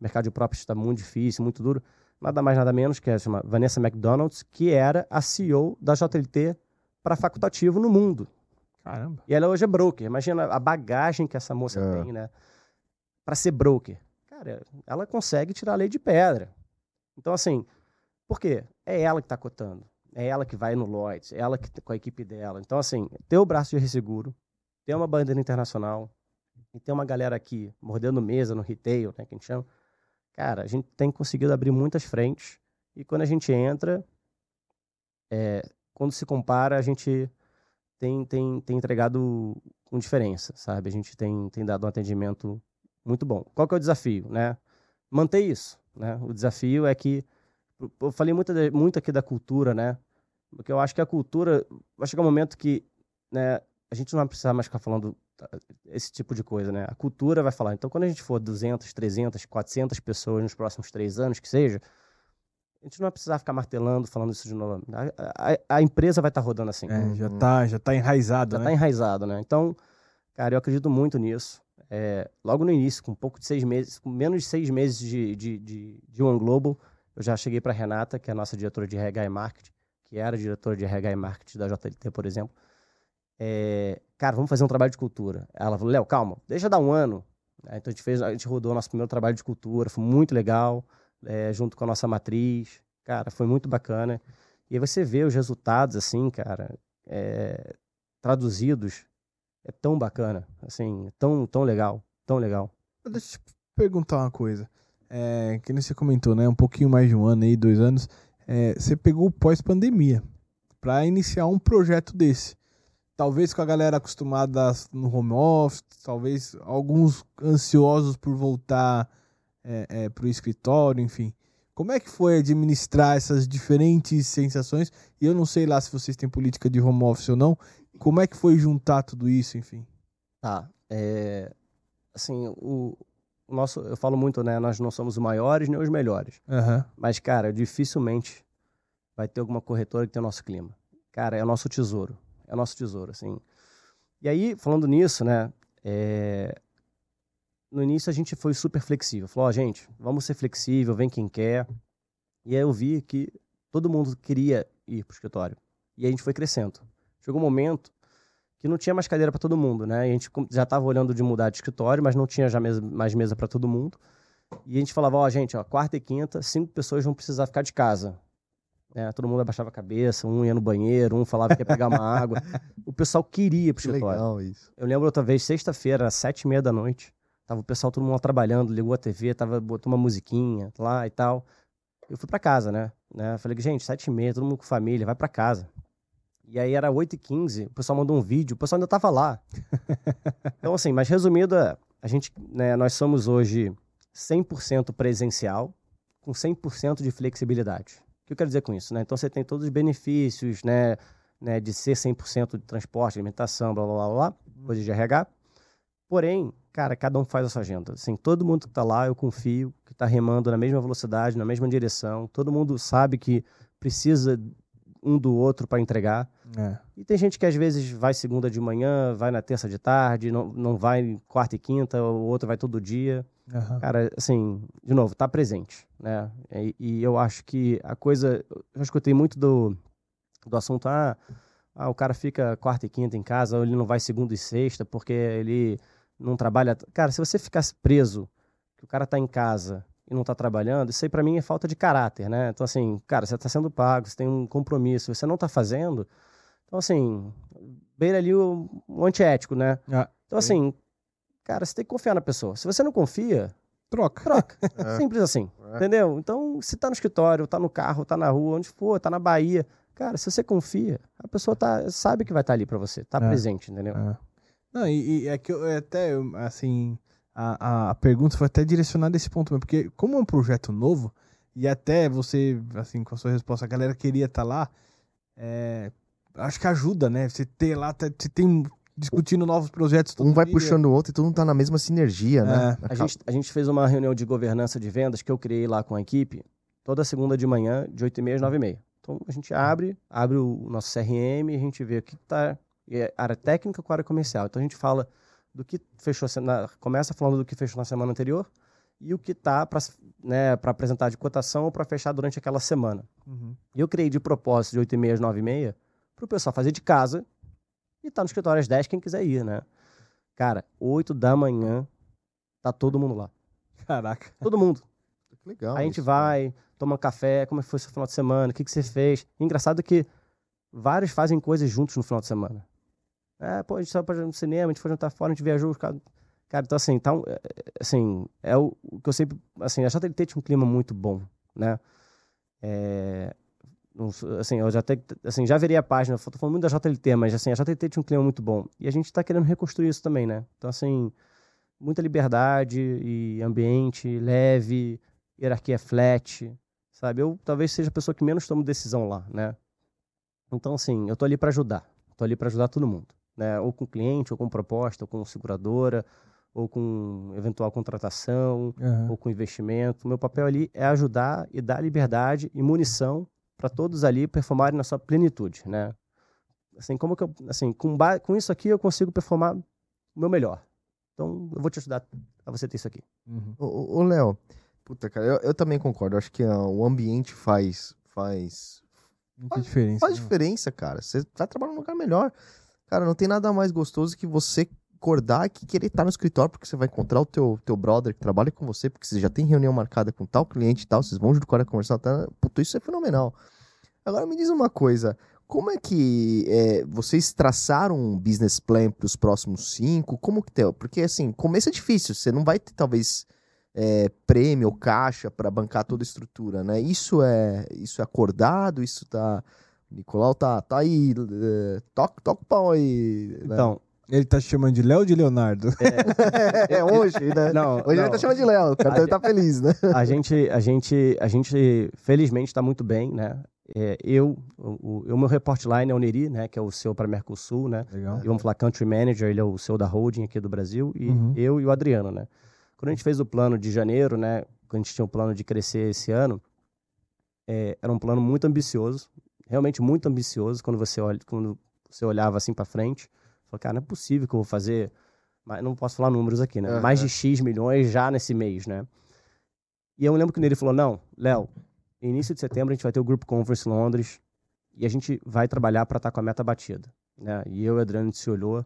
o mercado de property está muito difícil, muito duro. Nada mais, nada menos que é chama Vanessa McDonald's, que era a CEO da JLT para facultativo no mundo. Caramba. E ela hoje é broker. Imagina a bagagem que essa moça é. tem, né? Para ser broker. Cara, ela consegue tirar a lei de pedra. Então, assim, por quê? É ela que está cotando. É ela que vai no Lloyds. É ela que com a equipe dela. Então, assim, ter o braço de resseguro, ter uma bandeira internacional e ter uma galera aqui mordendo mesa no retail, né, que a gente chama. Cara, a gente tem conseguido abrir muitas frentes. E quando a gente entra, é, quando se compara, a gente tem, tem, tem entregado com diferença, sabe? A gente tem, tem dado um atendimento muito bom. Qual que é o desafio, né? Manter isso, né? O desafio é que eu falei muito, muito aqui da cultura, né? Porque eu acho que a cultura vai chegar um momento que, né, a gente não vai precisar mais ficar falando esse tipo de coisa, né? A cultura vai falar. Então, quando a gente for 200, 300, 400 pessoas nos próximos três anos, que seja, a gente não vai precisar ficar martelando, falando isso de novo. A, a, a empresa vai estar tá rodando assim. É, já está já tá enraizado, já né? está enraizado, né? Então, cara, eu acredito muito nisso. É, logo no início, com um pouco de seis meses, com menos de seis meses de, de, de, de One Global, eu já cheguei para Renata, que é a nossa diretora de RH e Marketing, que era diretora de RH e Marketing da JLT, por exemplo. É, cara, vamos fazer um trabalho de cultura. Ela falou, Léo, calma, deixa dar um ano. Então a gente fez, a gente rodou nosso primeiro trabalho de cultura, foi muito legal é, junto com a nossa matriz. Cara, foi muito bacana. E aí você vê os resultados, assim, cara, é, traduzidos. É tão bacana, assim, tão, tão legal, tão legal. Deixa eu te perguntar uma coisa. É, que nem você comentou, né? Um pouquinho mais de um ano aí, dois anos. É, você pegou pós-pandemia para iniciar um projeto desse. Talvez com a galera acostumada no home office, talvez alguns ansiosos por voltar é, é, para o escritório, enfim. Como é que foi administrar essas diferentes sensações? E eu não sei lá se vocês têm política de home office ou não. Como é que foi juntar tudo isso, enfim? Tá. É, assim, o, o nosso, eu falo muito, né? Nós não somos os maiores nem os melhores. Uhum. Mas, cara, dificilmente vai ter alguma corretora que tem o nosso clima. Cara, é o nosso tesouro. É nosso tesouro, assim. E aí, falando nisso, né? É, no início a gente foi super flexível. Falou, oh, gente, vamos ser flexível, vem quem quer. E aí eu vi que todo mundo queria ir pro escritório. E a gente foi crescendo. Chegou um momento que não tinha mais cadeira para todo mundo, né? E a gente já estava olhando de mudar de escritório, mas não tinha já mesa, mais mesa para todo mundo. E a gente falava, ó, oh, gente, ó, quarta e quinta, cinco pessoas vão precisar ficar de casa. É, todo mundo abaixava a cabeça, um ia no banheiro, um falava que ia pegar uma água. *laughs* o pessoal queria ir pro escritório. legal isso. Eu lembro outra vez, sexta-feira, às sete e meia da noite. Tava o pessoal todo mundo lá trabalhando, ligou a TV, tava, botou uma musiquinha lá e tal. Eu fui pra casa, né? né? Falei, gente, sete e meia, todo mundo com família, vai pra casa. E aí era oito e quinze, o pessoal mandou um vídeo, o pessoal ainda tava lá. *laughs* então, assim, mas resumindo, é, a gente, né, nós somos hoje 100% presencial, com 100% de flexibilidade. Que eu quero dizer com isso, né? Então, você tem todos os benefícios, né, né de ser 100% de transporte, alimentação, blá, blá, blá, blá, coisas de RH. Porém, cara, cada um faz a sua agenda. Assim, todo mundo que tá lá, eu confio, que tá remando na mesma velocidade, na mesma direção. Todo mundo sabe que precisa um do outro para entregar. É. E tem gente que às vezes vai segunda de manhã, vai na terça de tarde, não, não vai quarta e quinta, o outro vai todo dia. Aham. Cara, assim, de novo, tá presente, né? E, e eu acho que a coisa. Eu escutei muito do, do assunto, ah, ah, o cara fica quarta e quinta em casa, ou ele não vai segunda e sexta porque ele não trabalha. Cara, se você ficasse preso, que o cara tá em casa e não tá trabalhando, isso aí pra mim é falta de caráter, né? Então, assim, cara, você tá sendo pago, você tem um compromisso, você não tá fazendo. Então, assim, beira ali o, o antiético, né? Ah, Então, assim, cara, você tem que confiar na pessoa. Se você não confia, troca. troca. *laughs* É. Simples assim. É. Entendeu? Então, se tá no escritório, tá no carro, tá na rua, onde for, tá na Bahia, cara, se você confia, a pessoa tá, sabe que vai estar ali pra você, tá É. presente, entendeu? É. Não, e, e é que eu é até, assim, a, a, a pergunta foi até direcionada a esse ponto mesmo, porque como é um projeto novo, e até você, assim, com a sua resposta, a galera queria estar lá, é, acho que ajuda, né? Você ter lá, tá- você tem discutindo novos projetos todo Um vai dia. puxando o outro e todo mundo tá na mesma sinergia, né? A gente, a gente fez uma reunião de governança de vendas que eu criei lá com a equipe, toda segunda de manhã, de 8h30 às 9h30. Então, a gente abre, abre o nosso CRM, a gente vê o que tá é área técnica com área comercial. Então, a gente fala do que fechou, na, começa falando do que fechou na semana anterior e o que tá para né, pra apresentar de cotação ou para fechar durante aquela semana. Uhum. E eu criei de propósito de 8h30 às 9h30 para o pessoal fazer de casa e tá no escritório às 10 quem quiser ir, né? Cara, 8 da manhã tá todo mundo lá. Caraca. Todo mundo. Que legal. a gente isso, vai, toma um café, como é que foi seu final de semana, o que, que você fez. E engraçado que vários fazem coisas juntos no final de semana. É, pô, a gente saiu pra no cinema, a gente foi jantar fora, a gente viajou. Cara, cara então assim, tá, um- é, é, assim, é o, que eu sempre... Assim, a JLT tinha um clima muito bom, né? É, assim, eu já, te, assim, já virei a página, tô falando muito da JLT, mas assim, a JLT tinha um clima muito bom. E a gente tá querendo reconstruir isso também, né? Então, assim, muita liberdade e ambiente leve, hierarquia flat, sabe? Eu talvez seja a pessoa que menos toma decisão lá, né? Então, assim, eu tô ali para ajudar. Tô ali para ajudar todo mundo, né? Ou com cliente, ou com proposta, ou com seguradora, ou com eventual contratação, Aham. ou com investimento. Meu papel ali é ajudar e dar liberdade e munição para todos ali performarem na sua plenitude, né? Assim, como que eu, assim, com, com isso aqui eu consigo performar o meu melhor. Então, eu vou te ajudar a você ter isso aqui. Uhum. Ô, ô, Léo, puta, cara, eu, eu também concordo. Eu acho que ah, o ambiente faz, faz, Muita diferença. faz né? diferença, cara. Você vai trabalhar num lugar melhor. Cara, não tem nada mais gostoso que você acordar que querer estar no escritório, porque você vai encontrar o teu, teu brother que trabalha com você, porque você já tem reunião marcada com tal cliente e tal, vocês vão a conversar, tá? Puta, isso é fenomenal. Agora me diz uma coisa, como é que é, vocês traçaram um business plan para os próximos cinco? Como que tem? Porque assim, começo é difícil, você não vai ter talvez é, prêmio ou caixa para bancar toda a estrutura, né? Isso é isso é acordado, isso tá Nicolau tá, tá aí, é, toca, toca o pau aí. né? Então, Ele tá te chamando de Léo ou de Leonardo? é *laughs* hoje, né? não, Hoje não. ele tá chamando de Léo, o cara tá feliz, né? a gente, a gente, a gente, felizmente, está muito bem, né? É, eu, o, o, o meu report line é o Neri, né? Que é o seu para Mercosul, né? Legal. E vamos falar country manager, ele é o seu da holding aqui do Brasil e Uhum. eu e o Adriano, né? Quando a gente fez o plano de janeiro, né? Quando a gente tinha um plano de crescer esse ano, é, era um plano muito ambicioso, realmente muito ambicioso. Quando você olha, quando você olhava assim para frente, falou, cara, não é possível que eu vou fazer, mas não posso falar números aqui, né? Aham. Mais de X milhões já nesse mês, né? E eu lembro que ele falou, não, Léo, início de setembro a gente vai ter o Group Conference em Londres e a gente vai trabalhar para estar com a meta batida, né? E eu e o Adriano se olhou,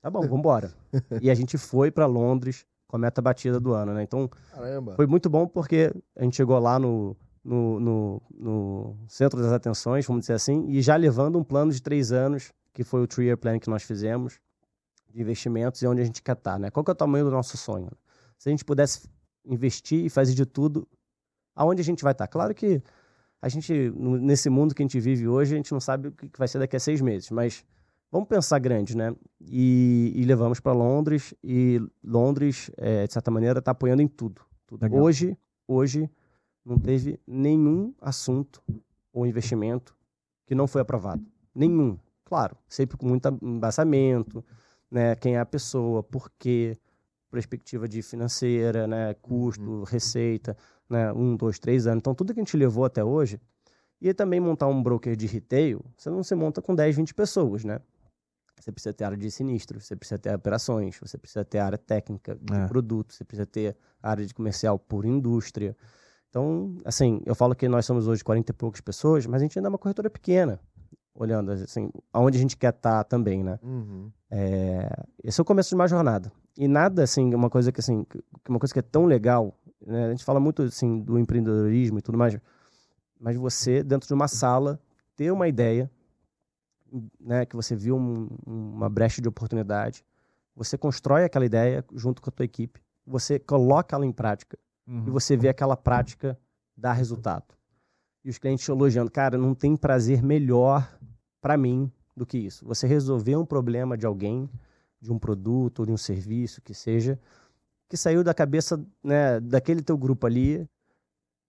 tá bom, vamos embora. e a gente foi para Londres com a meta batida do ano, né? Então Caramba. foi muito bom porque a gente chegou lá no, no, no, no, centro das atenções, vamos dizer assim, e já levando um plano de três anos, que foi o three-year plan que nós fizemos, de investimentos e onde a gente quer estar, né? Qual que é o tamanho do nosso sonho? Se a gente pudesse investir e fazer de tudo, aonde a gente vai estar? Claro que a gente, nesse mundo que a gente vive hoje, a gente não sabe o que vai ser daqui a seis meses, mas vamos pensar grande, né? E, e levamos para Londres, e Londres, é, de certa maneira, está apoiando em tudo. tudo. Hoje, hoje, não teve nenhum assunto ou investimento que não foi aprovado. Nenhum. Claro, sempre com muito embasamento, né? Quem é a pessoa, por quê, perspectiva de financeira, né? Custo, uhum. receita, né? Um, dois, três anos. Então, tudo que a gente levou até hoje. E também montar um broker de retail, você não se monta com 10, 20 pessoas, né? Você precisa ter área de sinistro, você precisa ter operações, você precisa ter área técnica de é. produto, você precisa ter área de comercial por indústria. Então, assim, eu falo que nós somos hoje 40 e poucas pessoas, mas a gente ainda é uma corretora pequena, olhando, assim, aonde a gente quer estar tá também, né? Uhum. É, esse é o começo de uma jornada. E nada, assim, uma coisa que, assim, uma coisa que é tão legal, né? A gente fala muito, assim, do empreendedorismo e tudo mais, mas você, dentro de uma sala, ter uma ideia, né, que você viu um, uma brecha de oportunidade, você constrói aquela ideia junto com a tua equipe, você coloca ela em prática, uhum. e você vê aquela prática dar resultado. E os clientes elogiando, cara, não tem prazer melhor para mim do que isso. Você resolver um problema de alguém, de um produto ou de um serviço, que seja, que saiu da cabeça né, daquele teu grupo ali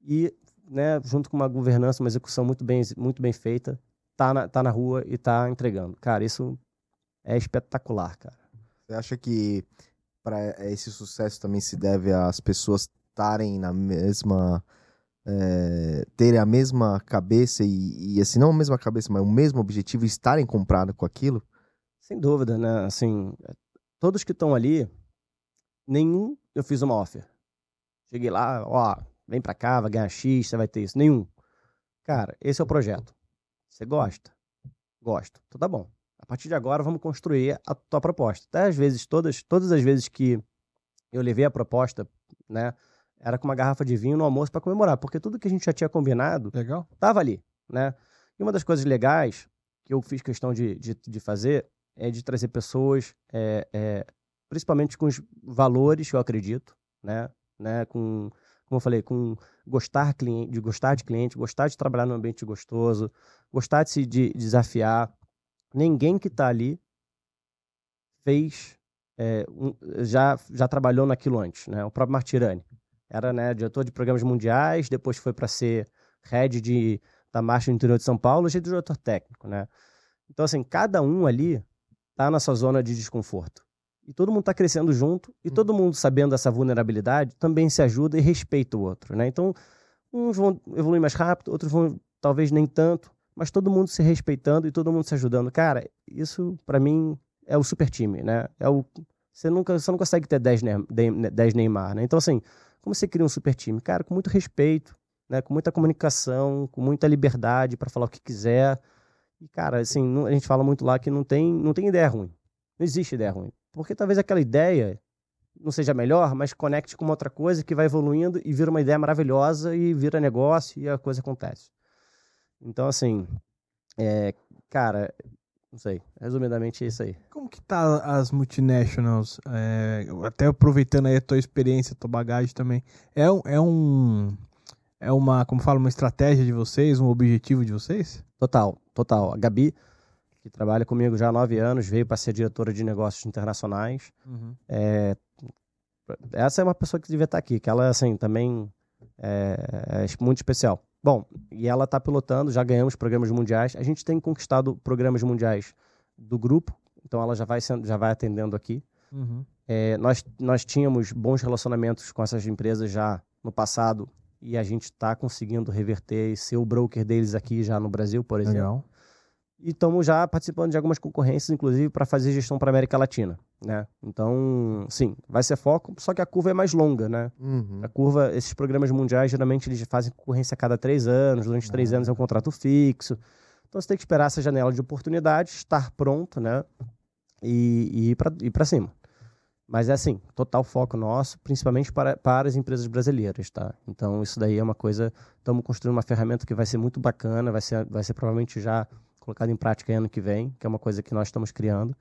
e, né, junto com uma governança, uma execução muito bem, muito bem feita, tá na, tá na rua e tá entregando. Cara, isso é espetacular, cara. Você acha que para esse sucesso também se deve às pessoas estarem na mesma. É, terem a mesma cabeça e, e, assim, não a mesma cabeça, mas o mesmo objetivo e estarem comprados com aquilo? Sem dúvida, né? Assim, todos que estão ali, nenhum eu fiz uma offer. Cheguei lá, ó, vem pra cá, vai ganhar X, você vai ter isso. Nenhum. Cara, esse é o projeto. Você gosta? Gosto. Então tá bom. A partir de agora vamos construir a tua proposta. Até às vezes, todas, todas as vezes que eu levei a proposta, né? Era com uma garrafa de vinho no almoço para comemorar, porque tudo que a gente já tinha combinado Legal. tava ali, né? E uma das coisas legais que eu fiz questão de, de, de fazer é de trazer pessoas, é, é, principalmente com os valores que eu acredito, né? né? Com, como eu falei, com gostar de gostar de cliente, gostar de trabalhar num ambiente gostoso, gostar de se de desafiar. Ninguém que está ali fez é, um, já já trabalhou naquilo antes, né? O próprio Martirani era né, diretor de programas mundiais, depois foi para ser head de, da marcha no interior de São Paulo, e diretor técnico, né? Então, assim, cada um ali tá na sua zona de desconforto. E todo mundo está crescendo junto, e todo mundo sabendo dessa vulnerabilidade também se ajuda e respeita o outro, né? Então, uns vão evoluir mais rápido, outros vão talvez nem tanto, mas todo mundo se respeitando e todo mundo se ajudando. Cara, isso para mim é o super time, né? É o você nunca você não consegue ter 10 Neymar, né? Então assim, como você cria um super time? Cara, com muito respeito, né? com muita comunicação, com muita liberdade para falar o que quiser. E, cara, assim, a gente fala muito lá que não tem, não tem ideia ruim. Não existe ideia ruim. Porque talvez aquela ideia não seja melhor, mas conecte com uma outra coisa que vai evoluindo e vira uma ideia maravilhosa e vira negócio e a coisa acontece. Então, assim, é, cara, não sei. Resumidamente é isso aí. Como que tá as multinationals? É, até aproveitando aí a tua experiência, a tua bagagem também. É, é um. É uma, como fala, uma estratégia de vocês, um objetivo de vocês? Total, total. A Gabi, que trabalha comigo já há nove anos, veio para ser diretora de negócios internacionais. Uhum. É, essa é uma pessoa que devia estar aqui, que ela, assim, também é, é muito especial. Bom, e ela está pilotando, já ganhamos programas mundiais. A gente tem conquistado programas mundiais do grupo, então ela já vai, sendo, já vai atendendo aqui. Uhum. É, nós, nós tínhamos bons relacionamentos com essas empresas já no passado e a gente está conseguindo reverter e ser o broker deles aqui já no Brasil, por exemplo. Legal. E estamos já participando de algumas concorrências, inclusive, para fazer gestão para América Latina, né? Então, sim, vai ser foco, só que a curva é mais longa, né? Uhum. A curva, esses programas mundiais, geralmente eles fazem concorrência a cada três anos, durante três anos é um contrato fixo. Então, você tem que esperar essa janela de oportunidade, estar pronto, né? E, e ir para cima. Mas é assim, total foco nosso, principalmente para, para as empresas brasileiras, tá? Então isso daí é uma coisa, estamos construindo uma ferramenta que vai ser muito bacana, vai ser, vai ser provavelmente já colocada em prática ano que vem, que é uma coisa que nós estamos criando.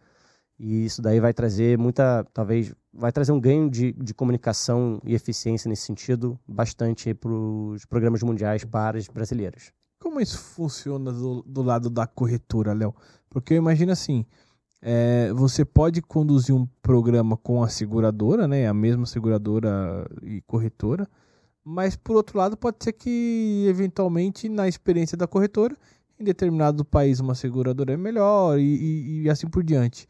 E isso daí vai trazer muita, talvez, vai trazer um ganho de, de comunicação e eficiência nesse sentido bastante para os programas mundiais para as brasileiras. Como isso funciona do, do lado da corretora, Léo? Porque eu imagino assim, é, você pode conduzir um programa com a seguradora, né? A mesma seguradora e corretora. Mas por outro lado, pode ser que eventualmente na experiência da corretora, em determinado país uma seguradora é melhor e, e, e assim por diante.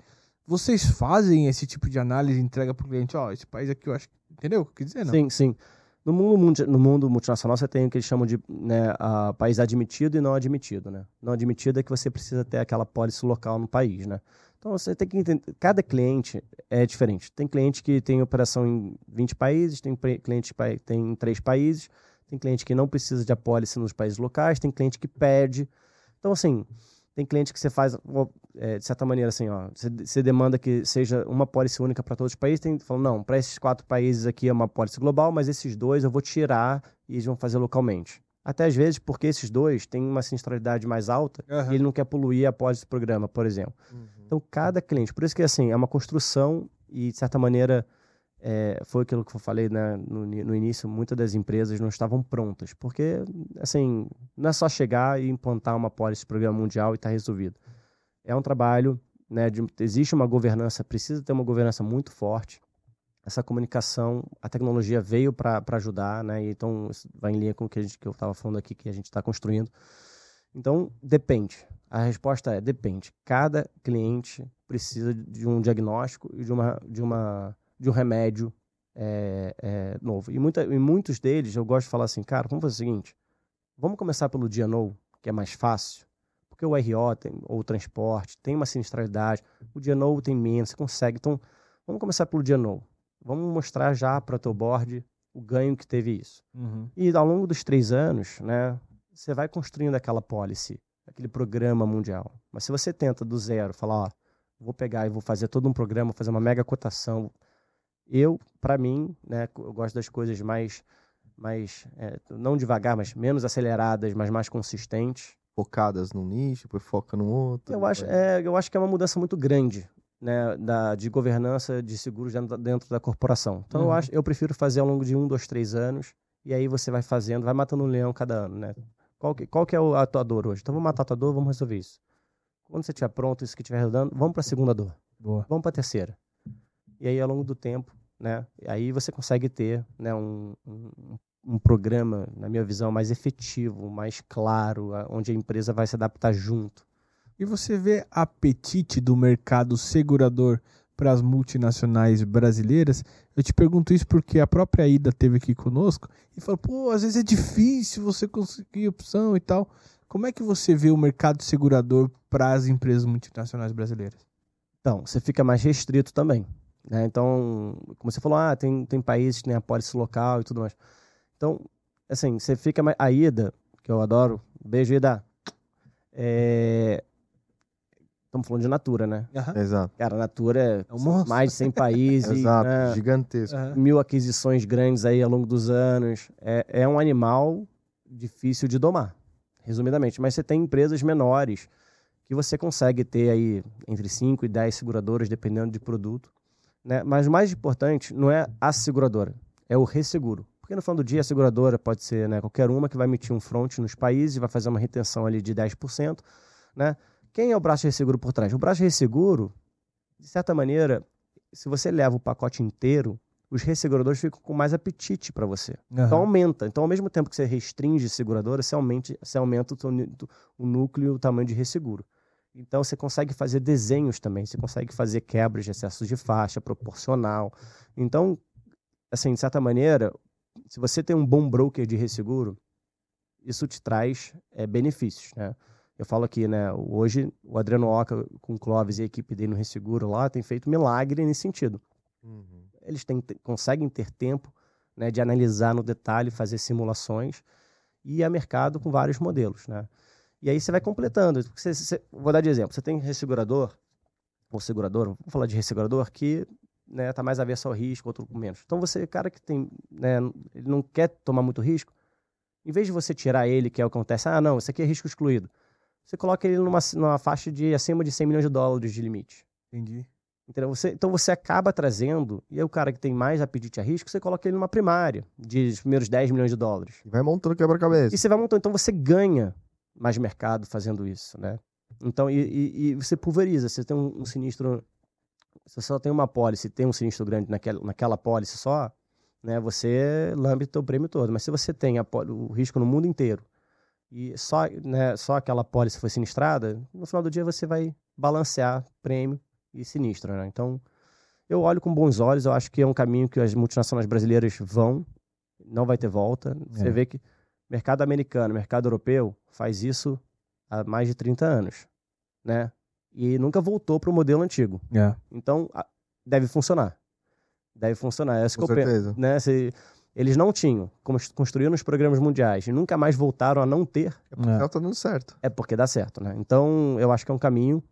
Vocês fazem esse tipo de análise, entrega para o cliente, ó, oh, esse país aqui eu acho, entendeu o que eu quis dizer, não? Sim, sim. No mundo, no mundo multinacional, você tem o que eles chamam de né, a país admitido e não admitido, né? Não admitido é que você precisa ter aquela pólice local no país, né? Então você tem que entender, cada cliente é diferente. Tem cliente que tem operação em 20 países, tem cliente que tem em 3 países, tem cliente que não precisa de apólice nos países locais, tem cliente que perde. Então, assim, tem cliente que você faz, é, de certa maneira, assim, ó, você, você demanda que seja uma pólice única para todos os países, tem falando, não, para esses quatro países aqui é uma pólice global, mas esses dois eu vou tirar e eles vão fazer localmente. Até às vezes, porque esses dois têm uma sinistralidade mais alta uhum. e ele não quer poluir após esse programa, por exemplo. Uhum. Então, cada cliente, por isso que, assim, é uma construção e, de certa maneira, é, foi aquilo que eu falei né, no, no, início, muitas das empresas não estavam prontas, porque, assim, não é só chegar e implantar uma pólice programa mundial e está resolvido. É um trabalho, né, de, existe uma governança, precisa ter uma governança muito forte. Essa comunicação, a tecnologia veio para ajudar, né, então vai em linha com o que, a gente, que eu estava falando aqui, que a gente está construindo. Então, depende. A resposta é depende. Cada cliente precisa de um diagnóstico e de uma, de uma de um remédio é, é, novo. E, muita, e muitos deles eu gosto de falar assim, cara, vamos fazer o seguinte: vamos começar pelo dia novo, que é mais fácil, porque o RO tem, ou o transporte tem uma sinistralidade, o dia novo tem menos, você consegue. Então, vamos começar pelo dia novo. Vamos mostrar já para o teu board o ganho que teve isso. Uhum. E ao longo dos três anos, né, você vai construindo aquela policy, aquele programa mundial. Mas se você tenta do zero, falar, ó, vou pegar e vou fazer todo um programa, fazer uma mega cotação, eu, para mim, né, eu gosto das coisas mais, mais é, não devagar, mas menos aceleradas, mas mais consistentes. Focadas num nicho, depois foca no outro. Eu acho, é, eu acho que é uma mudança muito grande né, da, de governança de seguros dentro, dentro da corporação. Então, uhum. eu, acho, eu prefiro fazer ao longo de um, dois, três anos, e aí você vai fazendo, vai matando um leão cada ano, né? Qual que, qual que é o atuador hoje? Então, vamos matar a tua dor, vamos resolver isso. Quando você estiver pronto, isso que estiver rodando, vamos para a segunda dor. Boa. Vamos para a terceira. E aí, ao longo do tempo, né? Aí você consegue ter né, um, um, um, programa, na minha visão, mais efetivo, mais claro, onde a empresa vai se adaptar junto. E você vê apetite do mercado segurador para as multinacionais brasileiras? Eu te pergunto isso porque a própria Ida teve aqui conosco e falou: pô, às vezes é difícil você conseguir opção e tal. Como é que você vê o mercado segurador para as empresas multinacionais brasileiras? Então, você fica mais restrito também. Né? Então, como você falou, ah, tem, tem países que tem a pólice local e tudo mais. Então, assim, você fica mais... A Ida, que eu adoro, beijo, Ida. É... Estamos falando de Natura, né? Uhum. Exato. Cara, a Natura é, é um mais de 100 países. *laughs* Exato, né? gigantesco. Uhum. Mil aquisições grandes aí ao longo dos anos. É, é um animal difícil de domar, resumidamente. Mas você tem empresas menores que você consegue ter aí entre 5 e 10 seguradoras, dependendo de produto. Né? Mas o mais importante não é a seguradora, é o resseguro. Porque no final do dia a seguradora pode ser né, qualquer uma que vai emitir um front nos países, vai fazer uma retenção ali de 10%. Né? Quem é o braço de resseguro por trás? O braço de resseguro, de certa maneira, se você leva o pacote inteiro, os resseguradores ficam com mais apetite para você. Uhum. Então aumenta. Então, ao mesmo tempo que você restringe seguradora, você aumenta, você aumenta o, o núcleo e o tamanho de resseguro. Então você consegue fazer desenhos também, você consegue fazer quebras de excesso de faixa proporcional. Então, assim, de certa maneira, se você tem um bom broker de resseguro, isso te traz é, benefícios, né? Eu falo aqui, né? Hoje o Adriano Oca com o Clóvis e a equipe dele no Resseguro lá tem feito milagre nesse sentido. Uhum. Eles têm, conseguem ter tempo né, de analisar no detalhe, fazer simulações e a mercado com vários modelos, né? E aí você vai completando. Você, você, vou dar de exemplo. Você tem ressegurador, ou segurador, vamos falar de ressegurador, que né, tá mais avesso ao risco, outro com menos. Então você, cara que tem, né, ele não quer tomar muito risco, em vez de você tirar ele, que é o que acontece, ah, não, isso aqui é risco excluído. Você coloca ele numa, numa faixa de acima de 100 milhões de dólares de limite. Entendi. Entendeu? Você, então você acaba trazendo, e aí o cara que tem mais apetite a risco, você coloca ele numa primária, de primeiros 10 milhões de dólares. E vai montando quebra-cabeça. E você vai montando, então você ganha mais mercado fazendo isso, né? Então, e, e, e você pulveriza, você tem um, um sinistro, você só tem uma pólice, tem um sinistro grande naquela, naquela pólice só, né? Você lambe o teu prêmio todo. Mas se você tem a, o risco no mundo inteiro, e só, né, só aquela pólice foi sinistrada, no final do dia você vai balancear prêmio e sinistro, né? Então, eu olho com bons olhos, eu acho que é um caminho que as multinacionais brasileiras vão, não vai ter volta. Você É. vê que mercado americano, mercado europeu faz isso há mais de 30 anos, né? E nunca voltou para o modelo antigo. É. Então, deve funcionar. Deve funcionar. É isso Com que eu penso certeza. né? Se eles não tinham, como construíram os programas mundiais e nunca mais voltaram a não ter, É. Ela tá dando certo. é porque dá certo, né? Então, eu acho que é um caminho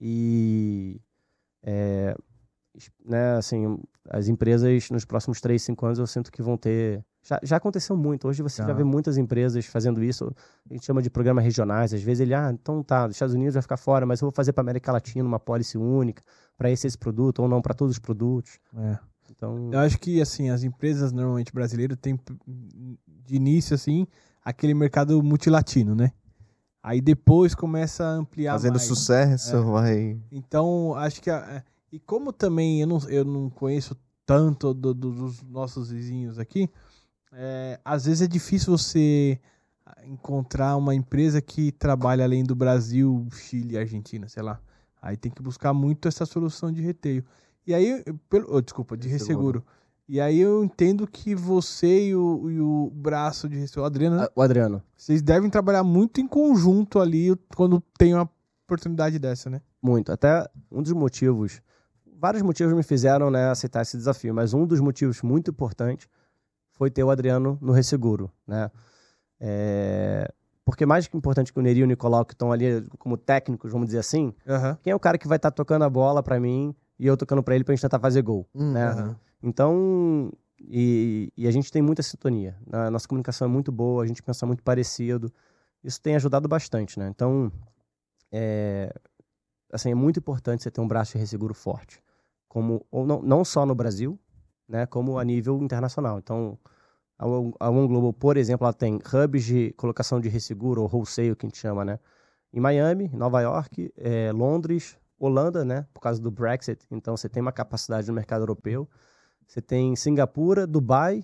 e, é, né, assim, as empresas nos próximos 3, 5 anos eu sinto que vão ter... Já, já aconteceu muito, hoje você já Já. vê muitas empresas fazendo isso, a gente chama de programas regionais, às vezes ele, ah, então tá, os Estados Unidos vai ficar fora, mas eu vou fazer para América Latina uma policy única, para esse esse produto, ou não para todos os produtos. É. Então, Eu acho que, assim, as empresas normalmente brasileiras têm, de início, assim, aquele mercado multilatino, né? Aí depois começa a ampliar Fazendo mais. sucesso, É. vai. Então, acho que... a- e como também eu não, eu não conheço tanto do- do- dos nossos vizinhos aqui, é, às vezes é difícil você encontrar uma empresa que trabalha além do Brasil, Chile Argentina, sei lá. Aí tem que buscar muito essa solução de reteio. E aí, pelo, oh, desculpa, de Resseguro. E aí eu entendo que você e o, e o braço de resseguro, o Adriano, né? Ah, o Adriano, vocês devem trabalhar muito em conjunto ali quando tem uma oportunidade dessa, né? Muito. Até um dos motivos, vários motivos me fizeram né, aceitar esse desafio, mas um dos motivos muito importantes foi ter o Adriano no Resseguro, né? É, Porque mais que importante que o Neri e o Nicolau, que estão ali como técnicos, vamos dizer assim, Aham. quem é o cara que vai estar tocando a bola pra mim e eu tocando pra ele pra gente tentar fazer gol, Hum, né? Então, e, e a gente tem muita sintonia. né? A nossa comunicação é muito boa, a gente pensa muito parecido. Isso tem ajudado bastante, né? Então, é, assim, é muito importante você ter um braço de resseguro forte. Como, ou não, não só no Brasil, né? Como a nível internacional. Então, a One Global, por exemplo, ela tem hubs de colocação de resseguro, ou wholesale, que a gente chama, né? Em Miami, Nova York, eh, Londres, Holanda, né? Por causa do Brexit. Então, você tem uma capacidade no mercado europeu. Você tem Singapura, Dubai.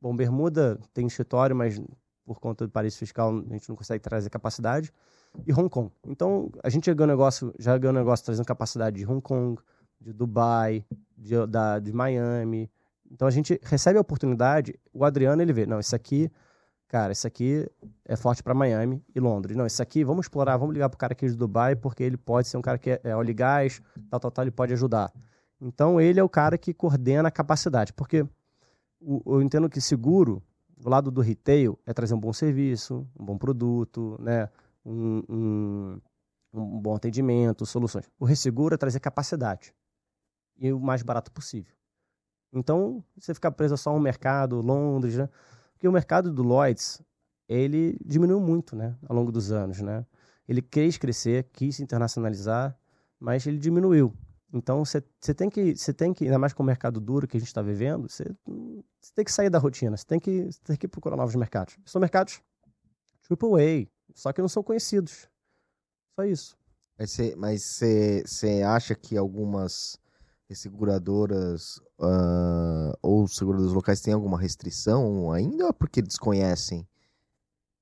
Bom, Bermuda tem escritório, mas por conta do paraíso fiscal a gente não consegue trazer capacidade. E Hong Kong. Então, a gente já ganhou negócio, já ganhou negócio trazendo capacidade de Hong Kong, de Dubai, de, da, de Miami. Então, a gente recebe a oportunidade, o Adriano, ele vê, não, isso aqui, cara, isso aqui é forte para Miami e Londres. Não, isso aqui, vamos explorar, vamos ligar pro cara aqui de Dubai, porque ele pode ser um cara que é, é óleo e gás, tal, tal, tal, ele pode ajudar. Então, ele é o cara que coordena a capacidade, porque o- eu entendo que seguro, do lado do retail, é trazer um bom serviço, um bom produto, né? um, um, um bom atendimento, soluções. O resseguro é trazer capacidade e o mais barato possível. Então, você ficar preso só a um mercado, Londres, né? Porque o mercado do Lloyds, ele diminuiu muito, né? Ao longo dos anos, né? Ele quis crescer, quis se internacionalizar, mas ele diminuiu. Então, você tem que, você tem que, ainda mais com o mercado duro que a gente está vivendo, você, tem que sair da rotina, você tem que, tem que procurar novos mercados. São mercados AAA, só que não são conhecidos. Só isso. Mas você acha que algumas seguradoras ah, ou seguradoras locais têm alguma restrição ainda ou é porque desconhecem?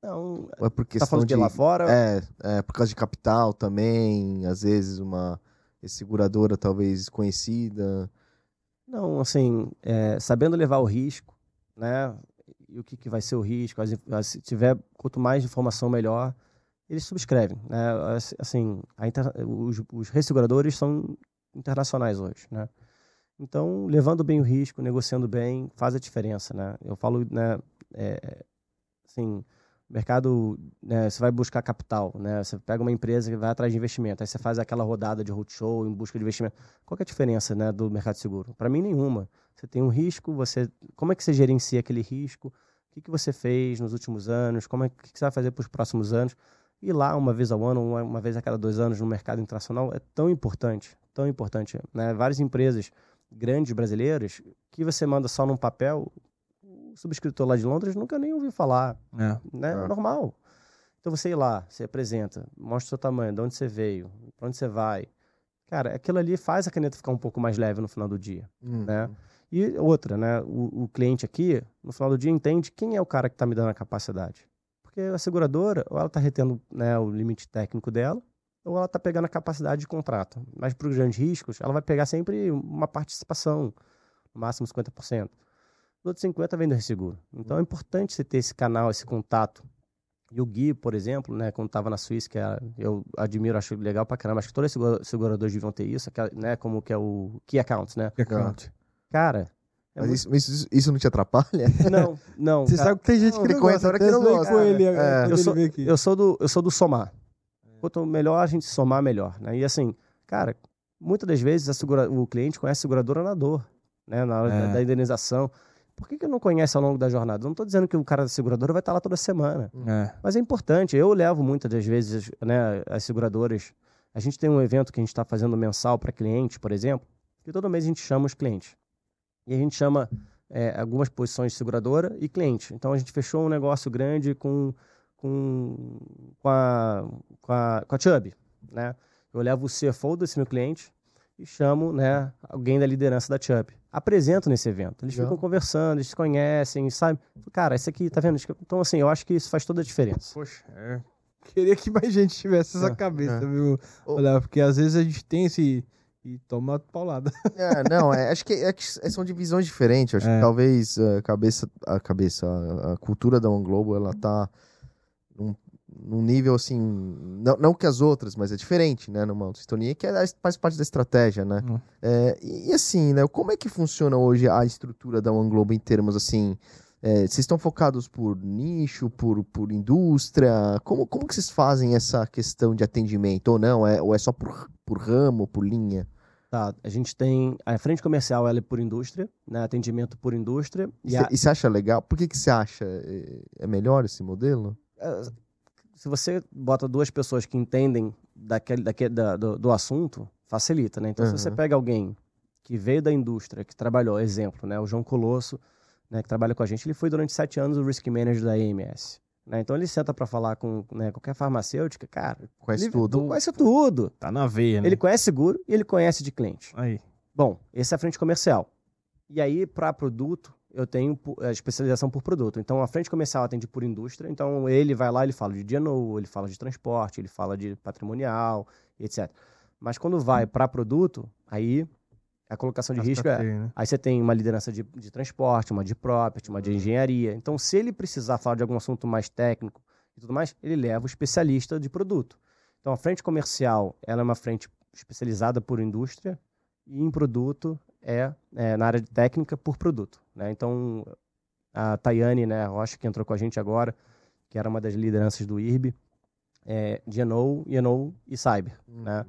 Não, Ou é por tá falando de... de lá fora? É, é, por causa de capital também, às vezes uma seguradora talvez desconhecida. Não, assim, é, sabendo levar o risco, né? E o que, que vai ser o risco, se tiver quanto mais informação melhor, eles subscrevem, né? As- Assim, inter- os, os resseguradores são internacionais hoje, né? Então, levando bem o risco, negociando bem, faz a diferença, né? Eu falo, né? é, assim, mercado, né, você vai buscar capital, né? Você pega uma empresa que vai atrás de investimento, aí você faz aquela rodada de roadshow em busca de investimento. Qual é a diferença, né, do mercado seguro? Para mim nenhuma. Você tem um risco, você, como é que você gerencia aquele risco? O que, que você fez nos últimos anos? Como é que, que você vai fazer para os próximos anos? E lá uma vez ao ano, uma, uma vez a cada dois anos no mercado internacional é tão importante, tão importante, né? Várias empresas grandes brasileiras que você manda só num papel, o subscritor lá de Londres nunca nem ouviu falar, É. né? É. Normal. Então você ir lá, você apresenta, mostra o seu tamanho, de onde você veio, para onde você vai. Cara, aquilo ali faz a caneta ficar um pouco mais leve no final do dia, Uhum. né? E outra, né? O, o cliente aqui, no final do dia, entende quem é o cara que está me dando a capacidade. Porque a seguradora, ou ela está retendo né, o limite técnico dela, ou ela está pegando a capacidade de contrato. Mas para os grandes riscos, ela vai pegar sempre uma participação, no máximo 50%. Os outros 50% vem do resseguro. Então é importante você ter esse canal, esse contato. E o Gui, por exemplo, né, quando estava na Suíça, que é- eu admiro, acho legal pra caramba, acho que todos os segura- seguradores deviam ter isso, né, como que é o Key Accounts, né? Que account. Cara, é Mas muito- isso, isso, isso não te atrapalha? não, não. Você cara, sabe que tem gente não, que não gosta. corretora até que não gosta, com né? ele, É. ele sou-. Eu sou do, eu sou do somar. Quanto melhor a gente somar, melhor. Né? E assim, cara, muitas das vezes segura- o cliente conhece a seguradora na dor, né? na hora da, É. da indenização. Por que, que não conhece ao longo da jornada? Eu não estou dizendo que o cara da seguradora vai estar lá toda semana. É. Mas é importante. Eu levo muitas das vezes né, as seguradoras. A gente tem um evento que a gente está fazendo mensal para cliente, por exemplo, que todo mês a gente chama os clientes. E a gente chama é, algumas posições de seguradora e cliente. Então a gente fechou um negócio grande com, com, com, a, com, a, com a Chubb. Né? Eu levo o CFO desse meu cliente e chamo né, alguém da liderança da Chubb. Apresento nesse evento. Eles Legal. ficam conversando, eles se conhecem, sabe? Cara, esse aqui, tá vendo? Então, assim, eu acho que isso faz toda a diferença. Poxa, é. Queria que mais gente tivesse essa É, cabeça, é. viu? Olha, porque às vezes a gente tem esse. E toma paulada. *laughs* É, não, é, acho que, é que são divisões diferentes. Acho É. que talvez a cabeça, a cabeça, a, a cultura da One Global, ela tá num, num nível assim, não, não que as outras, mas é diferente, né, numa sintonia que é, faz parte da estratégia, né? Hum. É, e, assim, né, como é que funciona hoje a estrutura da One Global em termos assim, é, vocês estão focados por nicho, por, por indústria? Como, como que vocês fazem essa questão de atendimento? Ou não? É, ou é só por, por ramo, por linha? Tá, a gente tem a frente comercial, ela é por indústria, né? Atendimento por indústria. E E a- você acha legal? Por que, que você acha é, é melhor esse modelo? Se você bota duas pessoas que entendem daquele, daquele, da- do, do assunto, facilita, né? Então, se você Uhum. pega alguém que veio da indústria, que trabalhou, exemplo, né? O João Colosso, né, que trabalha com a gente, ele foi durante sete anos o Risk Manager da AMS. Né? Então, ele senta para falar com né, qualquer farmacêutica, cara, Conhece ele tudo? conhece tudo. Tá na veia, né? Ele conhece seguro e ele conhece de cliente. Aí. Bom, esse é a frente comercial. E aí, para produto, eu tenho a especialização por produto. Então, a frente comercial atende por indústria. Então, ele vai lá, ele fala de DNO, ele fala de transporte, ele fala de patrimonial, etc. Mas quando vai para produto, aí a colocação de risco é. Né? Aí você tem uma liderança de, de transporte, uma de property, uma de engenharia. Então, se ele precisar falar de algum assunto mais técnico e tudo mais, ele leva o especialista de produto. Então, a frente comercial ela é uma frente especializada por indústria e em produto é, é na área de técnica por produto. Né? Então, a Tayane né, Rocha, que entrou com a gente agora, que era uma das lideranças do IRB, é GNO, ENO e Cyber. Né?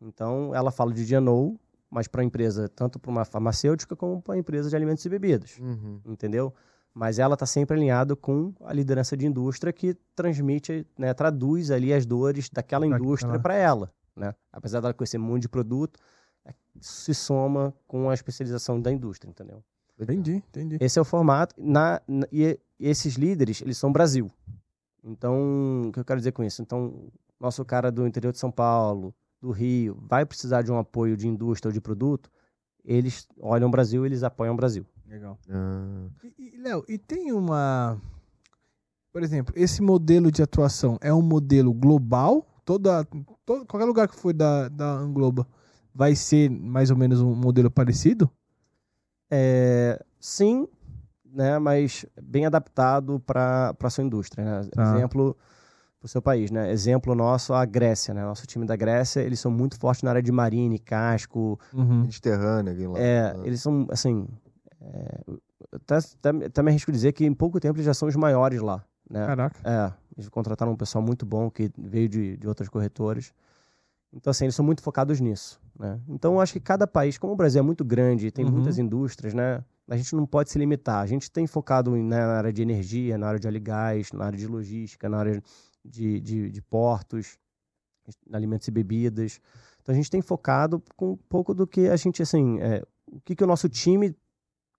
Então, ela fala de GNO, mas para a empresa, tanto para uma farmacêutica como para a empresa de alimentos e bebidas, Uhum. entendeu? Mas ela está sempre alinhada com a liderança de indústria que transmite, né, traduz ali as dores daquela indústria para ela, né? Apesar dela conhecer muito de produto, se soma com a especialização da indústria, entendeu? Entendi, entendi. Esse é o formato. Na, na- e esses líderes, eles são Brasil. Então, o que eu quero dizer com isso? Então, nosso cara do interior de São Paulo, do Rio, vai precisar de um apoio de indústria ou de produto, eles olham o Brasil, eles apoiam o Brasil. Legal. Ah, E, e, Léo, e tem uma. Por exemplo, esse modelo de atuação é um modelo global? Toda, todo, qualquer lugar que for da, da Angloba vai ser mais ou menos um modelo parecido? É, sim, né, mas bem adaptado para a sua indústria. Né? Tá. Exemplo para o seu país. Né? Exemplo nosso, a Grécia. Né? Nosso time da Grécia, eles são muito fortes na área de marine, casco, Uhum. Mediterrâneo, lá. É, Ah. eles são, assim. É, até, até, até me arrisco dizer que em pouco tempo eles já são os maiores lá. Né? Caraca. É, Eles contrataram um pessoal muito bom que veio de, de outras corretoras. Então, assim, eles são muito focados nisso, né? Então, eu acho que cada país, como o Brasil é muito grande, tem Uhum. muitas indústrias, né? A gente não pode se limitar. A gente tem focado né, na área de energia, na área de óleo e gás, na área de logística, na área de, de, de portos, alimentos e bebidas. Então, a gente tem focado com um pouco do que a gente, assim, é, o que, que o nosso time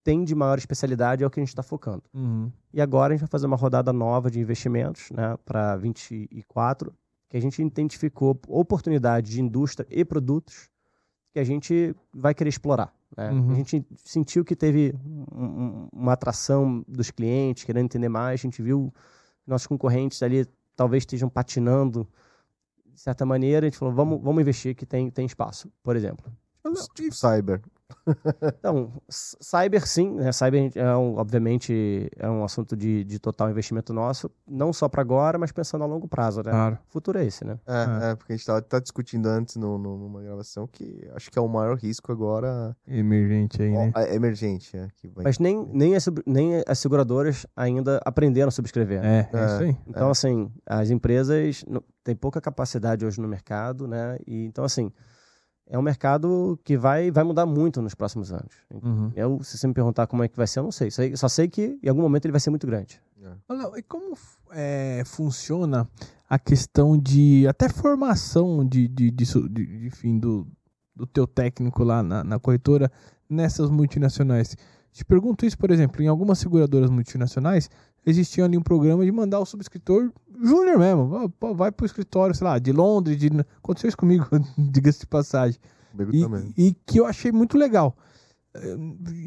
tem de maior especialidade é o que a gente está focando. Uhum. E agora a gente vai fazer uma rodada nova de investimentos né, para 24, que a gente identificou oportunidades de indústria e produtos que a gente vai querer explorar. né? Uhum. A gente sentiu que teve um- um- uma atração dos clientes, querendo entender mais. A gente viu que nossos concorrentes ali talvez estejam patinando de certa maneira. A gente falou, vamos, vamos investir que tem, tem espaço, por exemplo. Tipo cyber. Então, cyber sim, né? Cyber é um, obviamente é um assunto de, de total investimento nosso, não só para agora, mas pensando a longo prazo, né? Claro. O futuro é esse, né? É, é, porque a gente tava, tá discutindo antes no, no- numa gravação que acho que é o maior risco agora Emergente aí, né? ó, é emergente. É, que vai... Mas nem, nem, as, nem as seguradoras ainda aprenderam a subscrever. É, é, É. isso aí. Então, assim, as empresas têm pouca capacidade hoje no mercado, né? E, então, assim, é um mercado que vai, vai mudar muito nos próximos anos. Uhum. Eu, se você me perguntar como é que vai ser, eu não sei. Só, só sei que em algum momento ele vai ser muito grande. Olha, e como é, funciona a questão de até formação de, de, disso- de, de, enfim, do, do teu técnico lá na, na corretora nessas multinacionais? Te pergunto isso, por exemplo, em algumas seguradoras multinacionais existia ali um programa de mandar o subscritor júnior mesmo, Vai- pro escritório, sei lá, de Londres, de, aconteceu isso comigo, *laughs* diga-se de passagem. Comigo E, também. e que eu achei muito legal.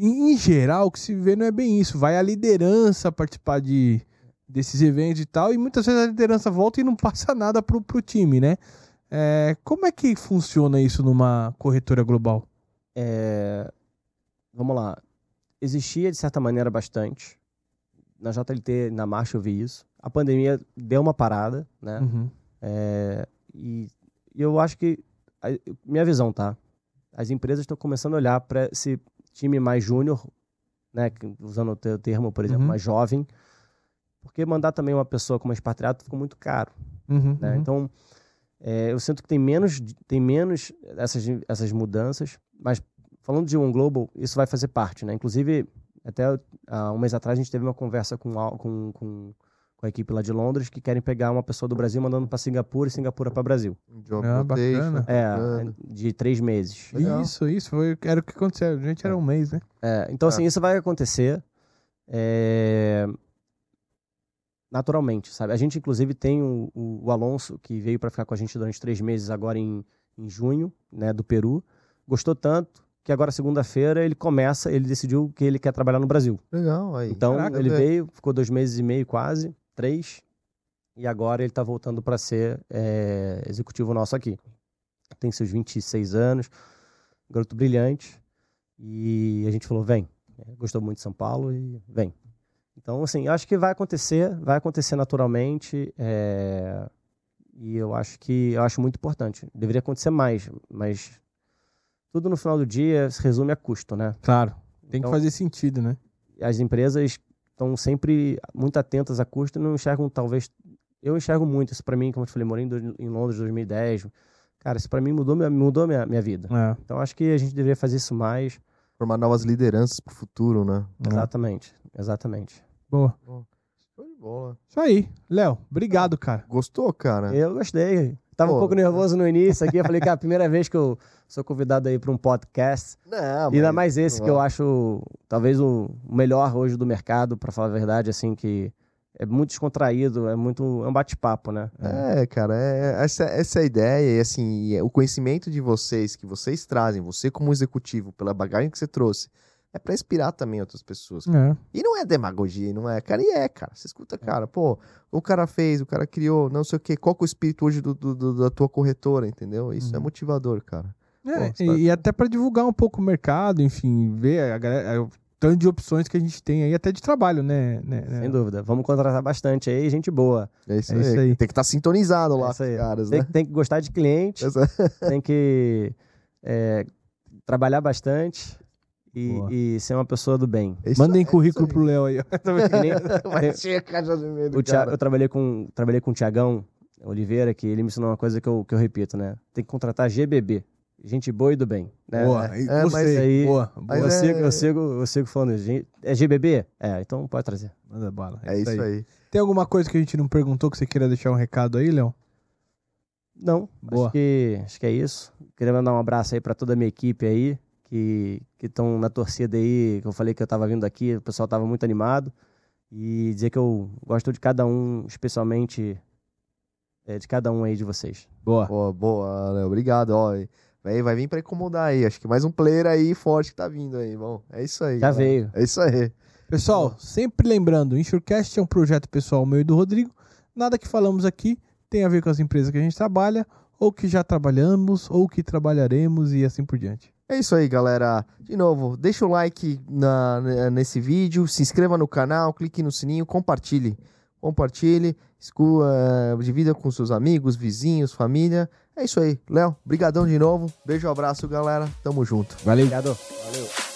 Em, geral, o que se vê não é bem isso. Vai a liderança participar de, desses eventos e tal, e muitas vezes a liderança volta e não *laughs* passa nada pro, pro time, né? Eh, como é que funciona isso numa corretora global? É, vamos lá. Existia, de certa maneira, bastante. Na JLT, na marcha, eu vi isso. A pandemia deu uma parada, né? Uhum. É, e eu acho que, a- minha visão, tá? As empresas estão começando a olhar para esse time mais júnior, né? Usando o teu termo, por exemplo, Uhum. mais jovem. Porque mandar também uma pessoa como expatriado ficou muito caro. Uhum, né? uhum. Então, é, eu sinto que tem menos, tem menos essas, essas mudanças, mas falando de um global, isso vai fazer parte, né? Inclusive, até há um mês atrás a gente teve uma conversa com, com, com, com a equipe lá de Londres que querem pegar uma pessoa do Brasil mandando para Singapura e Singapura para Brasil. Job Ah, bacana. É, bacana. de três meses. Legal. Isso, isso. Foi, era o que aconteceu. A gente era um mês, né? É, então, assim, isso vai acontecer é, naturalmente, sabe? A gente, inclusive, tem o, o- o Alonso, que veio para ficar com a gente durante três meses, agora em, em junho, né, do Peru. Gostou tanto que agora, segunda-feira, ele começa, ele decidiu que ele quer trabalhar no Brasil. Legal, aí. Então, Caraca, ele veio, ficou dois meses e meio quase, três, e agora ele tá voltando para ser é, executivo nosso aqui. Tem seus 26 anos, garoto brilhante, e a gente falou, vem. É, Gostou muito de São Paulo e vem. Então, assim, acho que vai acontecer, vai acontecer naturalmente, é, e eu acho que, eu acho muito importante. Deveria acontecer mais, mas tudo no final do dia se resume a custo, né? Claro. Tem Então, que fazer sentido, né? as empresas estão sempre muito atentas a custo e não enxergam, talvez. Eu enxergo muito isso para mim, como eu te falei, morei em, Londres em 2010. Cara, isso para mim mudou, mudou minha, minha vida. É. Então acho que a gente deveria fazer isso mais. Formar novas lideranças pro futuro, né? É. Exatamente, exatamente. Boa. Show de bola. Isso aí. Léo, obrigado, cara. Gostou, cara? Eu gostei. Tava Pô. um pouco nervoso no início aqui. Eu falei, cara, a primeira vez que eu sou convidado aí para um podcast. Não, E ainda mais esse que eu acho talvez o melhor hoje do mercado, para falar a verdade, assim, que é muito descontraído, é muito. É um bate-papo, né? É, cara, é, essa, essa é a ideia, e assim, é o conhecimento de vocês, que vocês trazem, você como executivo, pela bagagem que você trouxe, é pra inspirar também outras pessoas. É. E não é demagogia, não é, cara, e é, cara. Você escuta, cara, pô, o cara fez, o cara criou, não sei o quê, qual que é o espírito hoje do, do- do- da tua corretora, entendeu? Isso é Uhum. motivador, cara. É, Pô, e, tá- e até para divulgar um pouco o mercado, enfim, ver a galera, o tanto de opções que a gente tem aí, até de trabalho, né? né, né? Sem dúvida. Vamos contratar bastante aí, gente boa. É isso, É aí. isso aí. Tem que estar sintonizado É lá isso com os aí. caras, Tem, né? que- tem que gostar de cliente, tem que é, trabalhar bastante e, e ser uma pessoa do bem. É isso Mandem aí, é currículo isso pro Léo aí. *laughs* aí. Vai caixa de medo, o eu trabalhei com, trabalhei com o Tiagão Oliveira, que ele me ensinou uma coisa que eu, que eu repito, né? Tem que contratar GBB. Gente boa e do bem. Né? Boa, é, é, mas gostei. aí- boa, mas boa. eu, é- sigo, eu, sigo, eu sigo falando, gente, é GBB? É, então pode trazer. Manda bala. É isso aí. Tem alguma coisa que a gente não perguntou que você queira deixar um recado aí, Léo? Não, Boa. Acho, que, acho que é isso. Queria mandar um abraço aí para toda a minha equipe aí, que estão na torcida aí, que eu falei que eu tava vindo aqui, o pessoal tava muito animado. E dizer que eu gosto de cada um, especialmente é, de cada um aí de vocês. Boa. Boa, boa, Léo. Obrigado, ó. Vai, vai vir pra incomodar aí. Acho que mais um player aí forte que tá vindo aí. Bom, é isso aí. Já galera. veio. É isso aí. Pessoal, sempre lembrando, o Insurecast é um projeto pessoal meu e do Rodrigo. Nada que falamos aqui tem a ver com as empresas que a gente trabalha, ou que já trabalhamos, ou que trabalharemos e assim por diante. É isso aí, galera. De novo, deixa o like na, ne- nesse vídeo, se inscreva no canal, clique no sininho, compartilhe. Compartilhe, escu, eh, divida com seus amigos, vizinhos, família. É isso aí. Léo, brigadão de novo. Beijo, abraço, galera. Tamo junto. Valeu. Obrigado. Valeu.